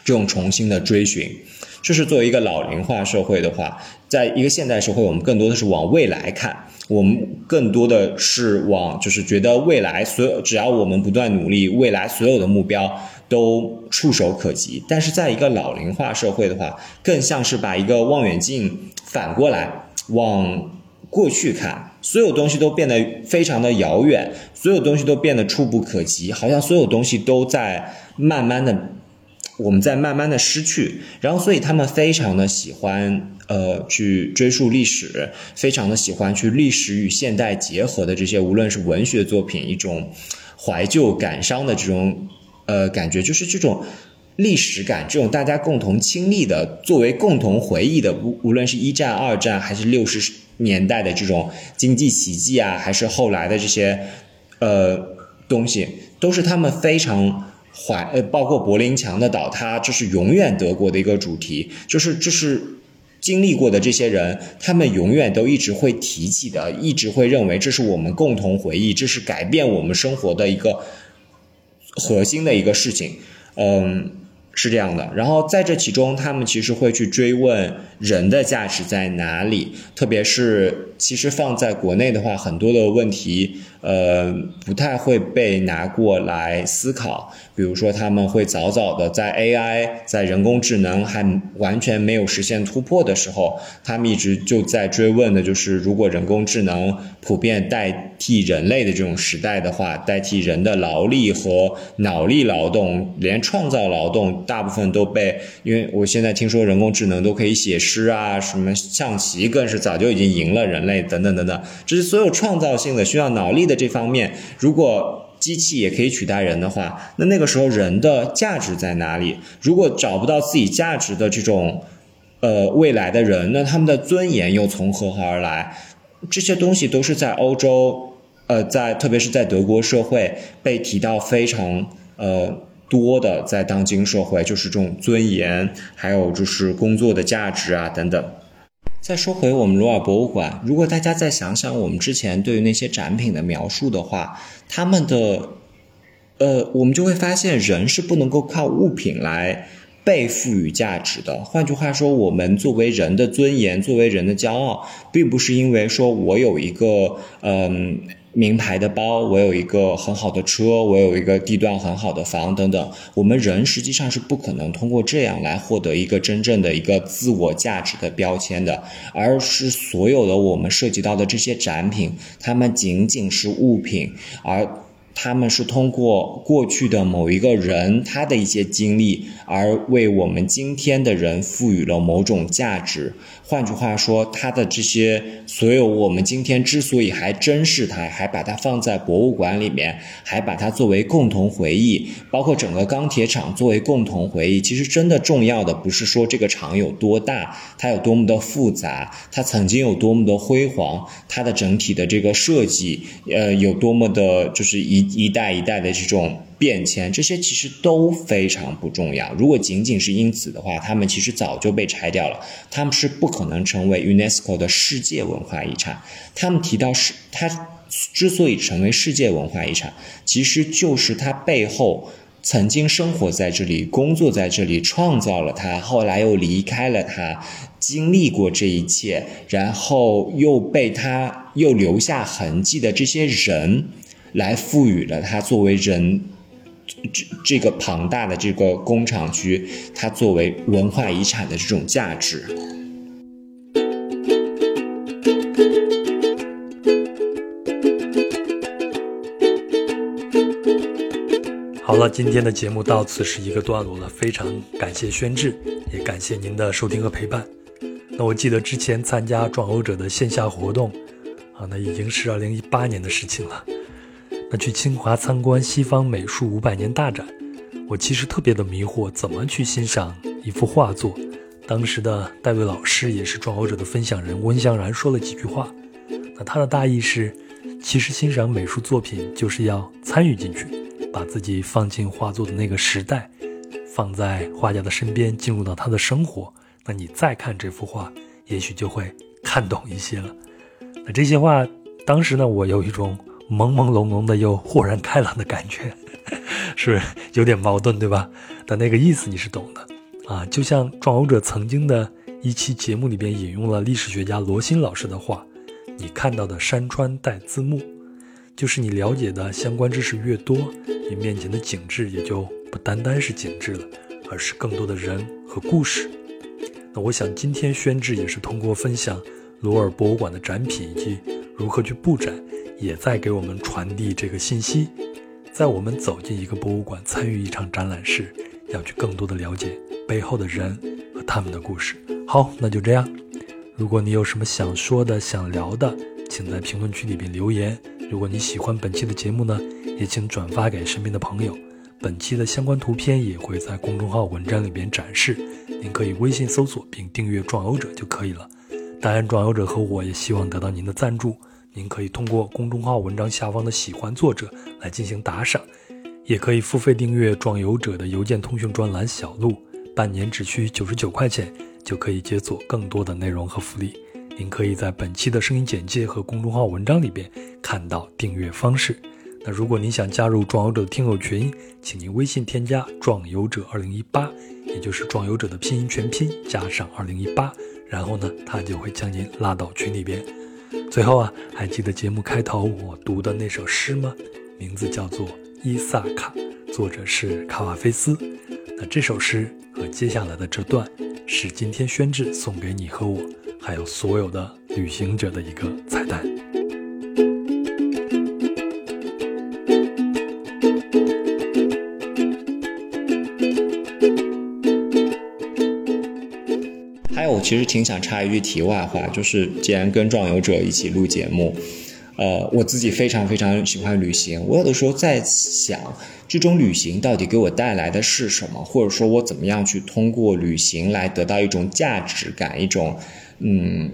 这种重新的追寻。就是作为一个老龄化社会的话，在一个现代社会，我们更多的是往未来看，我们更多的是往就是觉得未来所有只要我们不断努力，未来所有的目标都触手可及。但是在一个老龄化社会的话，更像是把一个望远镜反过来往过去看，所有东西都变得非常的遥远，所有东西都变得触不可及，好像所有东西都在慢慢的。我们在慢慢的失去，然后所以他们非常的喜欢呃去追溯历史，非常的喜欢去历史与现代结合的这些，无论是文学作品，一种怀旧感伤的这种呃感觉，就是这种历史感，这种大家共同亲历的，作为共同回忆的，无无论是一战、二战，还是六十年代的这种经济奇迹啊，还是后来的这些呃东西，都是他们非常。怀呃，包括柏林墙的倒塌，这是永远德国的一个主题，就是这是经历过的这些人，他们永远都一直会提起的，一直会认为这是我们共同回忆，这是改变我们生活的一个核心的一个事情，嗯。是这样的，然后在这其中，他们其实会去追问人的价值在哪里，特别是其实放在国内的话，很多的问题，呃，不太会被拿过来思考。比如说，他们会早早的在 AI 在人工智能还完全没有实现突破的时候，他们一直就在追问的就是，如果人工智能普遍代替人类的这种时代的话，代替人的劳力和脑力劳动，连创造劳动大部分都被，因为我现在听说人工智能都可以写诗啊，什么象棋更是早就已经赢了人类等等等等，这是所有创造性的需要脑力的这方面，如果。机器也可以取代人的话，那那个时候人的价值在哪里？如果找不到自己价值的这种，呃，未来的人，那他们的尊严又从何而来？这些东西都是在欧洲，呃，在特别是在德国社会被提到非常呃多的，在当今社会就是这种尊严，还有就是工作的价值啊等等。再说回我们罗尔博物馆，如果大家再想想我们之前对于那些展品的描述的话，他们的，呃，我们就会发现人是不能够靠物品来被赋予价值的。换句话说，我们作为人的尊严，作为人的骄傲，并不是因为说我有一个，嗯。名牌的包，我有一个很好的车，我有一个地段很好的房，等等。我们人实际上是不可能通过这样来获得一个真正的一个自我价值的标签的，而是所有的我们涉及到的这些展品，它们仅仅是物品，而。他们是通过过去的某一个人他的一些经历，而为我们今天的人赋予了某种价值。换句话说，他的这些所有我们今天之所以还珍视它，还把它放在博物馆里面，还把它作为共同回忆，包括整个钢铁厂作为共同回忆。其实真的重要的不是说这个厂有多大，它有多么的复杂，它曾经有多么的辉煌，它的整体的这个设计，呃，有多么的，就是一。一代一代的这种变迁，这些其实都非常不重要。如果仅仅是因此的话，他们其实早就被拆掉了。他们是不可能成为 UNESCO 的世界文化遗产。他们提到是，它之所以成为世界文化遗产，其实就是它背后曾经生活在这里、工作在这里、创造了它，后来又离开了它，经历过这一切，然后又被它又留下痕迹的这些人。来赋予了它作为人这这个庞大的这个工厂区，它作为文化遗产的这种价值。好了，今天的节目到此是一个段落了，非常感谢宣志，也感谢您的收听和陪伴。那我记得之前参加壮游者的线下活动，啊，那已经是二零一八年的事情了。那去清华参观西方美术五百年大展，我其实特别的迷惑，怎么去欣赏一幅画作，当时的戴维老师也是壮游者的分享人温香然说了几句话。那他的大意是：其实欣赏美术作品就是要参与进去，把自己放进画作的那个时代，放在画家的身边，进入到他的生活。那你再看这幅画，也许就会看懂一些了。那这些话，当时呢，我有一种朦朦胧胧的又豁然开朗的感觉，是有点矛盾，对吧？但那个意思你是懂的。啊，就像壮游者曾经的一期节目里边引用了历史学家罗新老师的话：“你看到的山川带字幕，就是你了解的相关知识越多，你面前的景致也就不单单是景致了，而是更多的人和故事。”那我想今天宣志也是通过分享罗尔博物馆的展品以及如何去布展，也在给我们传递这个信息：在我们走进一个博物馆，参与一场展览时，要去更多的了解。背后的人和他们的故事。好，那就这样。如果你有什么想说的、想聊的，请在评论区里边留言。如果你喜欢本期的节目呢，也请转发给身边的朋友。本期的相关图片也会在公众号文章里边展示，您可以微信搜索并订阅“壮游者”就可以了。当然，壮游者和我也希望得到您的赞助，您可以通过公众号文章下方的“喜欢作者”来进行打赏，也可以付费订阅“壮游者”的邮件通讯专栏“小路”。半年只需九十九块钱，就可以解锁更多的内容和福利。您可以在本期的声音简介和公众号文章里边看到订阅方式。那如果您想加入壮游者的听友群，请您微信添加“壮游者二零一八”，也就是壮游者的拼音全拼加上二零一八，然后呢，他就会将您拉到群里边。最后啊，还记得节目开头我读的那首诗吗？名字叫做《伊萨卡》，作者是卡瓦菲斯。那这首诗。和接下来的这段，是今天宣志送给你和我，还有所有的旅行者的一个彩蛋。其实挺想插一句题外话，就是既然跟壮游者一起录节目。呃，我自己非常非常喜欢旅行。我有的时候在想，这种旅行到底给我带来的是什么？或者说，我怎么样去通过旅行来得到一种价值感，一种嗯，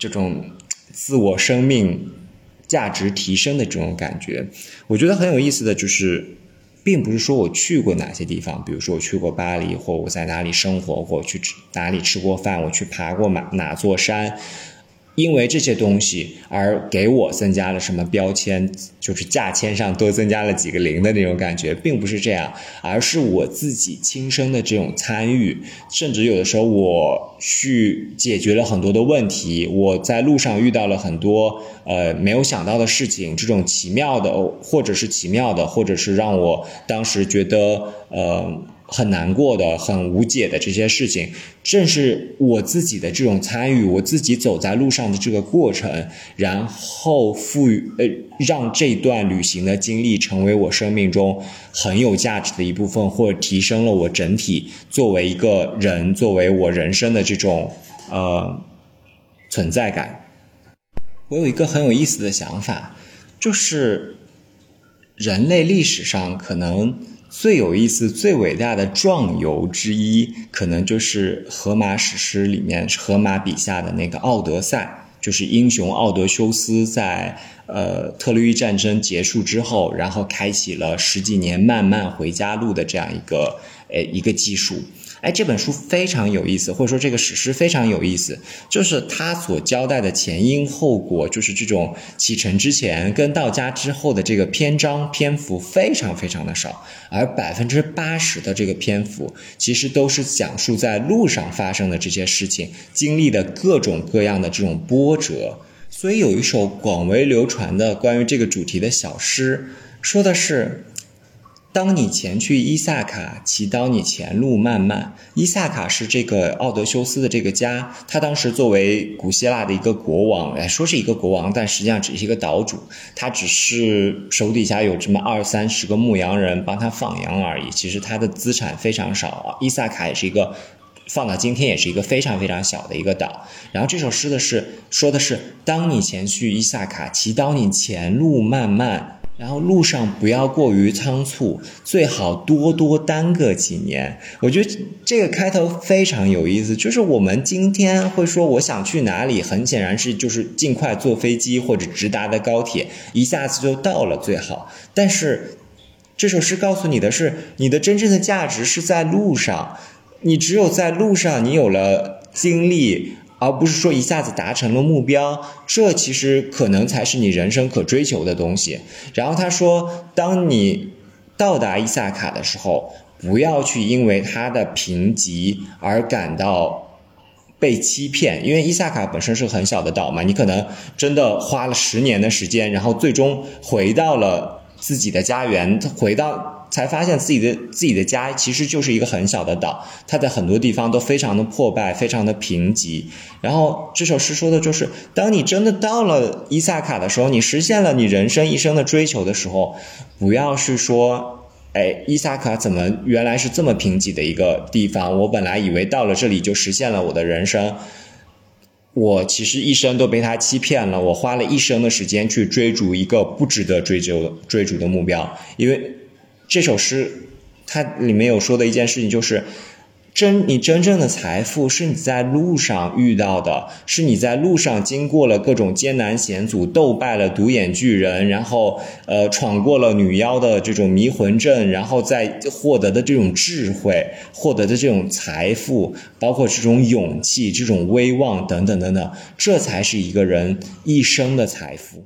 这种自我生命价值提升的这种感觉？我觉得很有意思的就是，并不是说我去过哪些地方，比如说我去过巴黎，或我在哪里生活过，去哪里吃过饭，我去爬过哪哪座山。因为这些东西而给我增加了什么标签，就是价签上多增加了几个零的那种感觉，并不是这样，而是我自己亲身的这种参与，甚至有的时候我去解决了很多的问题，我在路上遇到了很多呃没有想到的事情，这种奇妙的，或者是奇妙的，或者是让我当时觉得呃。很难过的、很无解的这些事情，正是我自己的这种参与，我自己走在路上的这个过程，然后赋予呃，让这段旅行的经历成为我生命中很有价值的一部分，或提升了我整体作为一个人、作为我人生的这种呃存在感。我有一个很有意思的想法，就是人类历史上可能。最有意思、最伟大的壮游之一，可能就是荷马史诗里面荷马笔下的那个《奥德赛》，就是英雄奥德修斯在呃特洛伊战争结束之后，然后开启了十几年漫漫回家路的这样一个诶一个技术。哎，这本书非常有意思，或者说这个史诗非常有意思，就是它所交代的前因后果，就是这种启程之前跟到家之后的这个篇章篇幅非常非常的少，而百分之八十的这个篇幅其实都是讲述在路上发生的这些事情，经历的各种各样的这种波折。所以有一首广为流传的关于这个主题的小诗，说的是。当你前去伊萨卡，祈祷你前路漫漫。伊萨卡是这个奥德修斯的这个家，他当时作为古希腊的一个国王，哎，说是一个国王，但实际上只是一个岛主，他只是手底下有这么二三十个牧羊人帮他放羊而已。其实他的资产非常少啊。伊萨卡也是一个，放到今天也是一个非常非常小的一个岛。然后这首诗的是说的是，当你前去伊萨卡，祈祷你前路漫漫。然后路上不要过于仓促，最好多多耽搁几年。我觉得这个开头非常有意思，就是我们今天会说我想去哪里，很显然是就是尽快坐飞机或者直达的高铁，一下子就到了最好。但是这首诗告诉你的是，你的真正的价值是在路上，你只有在路上，你有了经历。而不是说一下子达成了目标，这其实可能才是你人生可追求的东西。然后他说，当你到达伊萨卡的时候，不要去因为它的贫瘠而感到被欺骗，因为伊萨卡本身是很小的岛嘛，你可能真的花了十年的时间，然后最终回到了自己的家园，回到。才发现自己的自己的家其实就是一个很小的岛，它在很多地方都非常的破败，非常的贫瘠。然后这首诗说的就是，当你真的到了伊萨卡的时候，你实现了你人生一生的追求的时候，不要是说，哎，伊萨卡怎么原来是这么贫瘠的一个地方？我本来以为到了这里就实现了我的人生，我其实一生都被他欺骗了。我花了一生的时间去追逐一个不值得追求追逐的目标，因为。这首诗，它里面有说的一件事情，就是真你真正的财富是你在路上遇到的，是你在路上经过了各种艰难险阻，斗败了独眼巨人，然后呃闯过了女妖的这种迷魂阵，然后再获得的这种智慧，获得的这种财富，包括这种勇气、这种威望等等等等，这才是一个人一生的财富。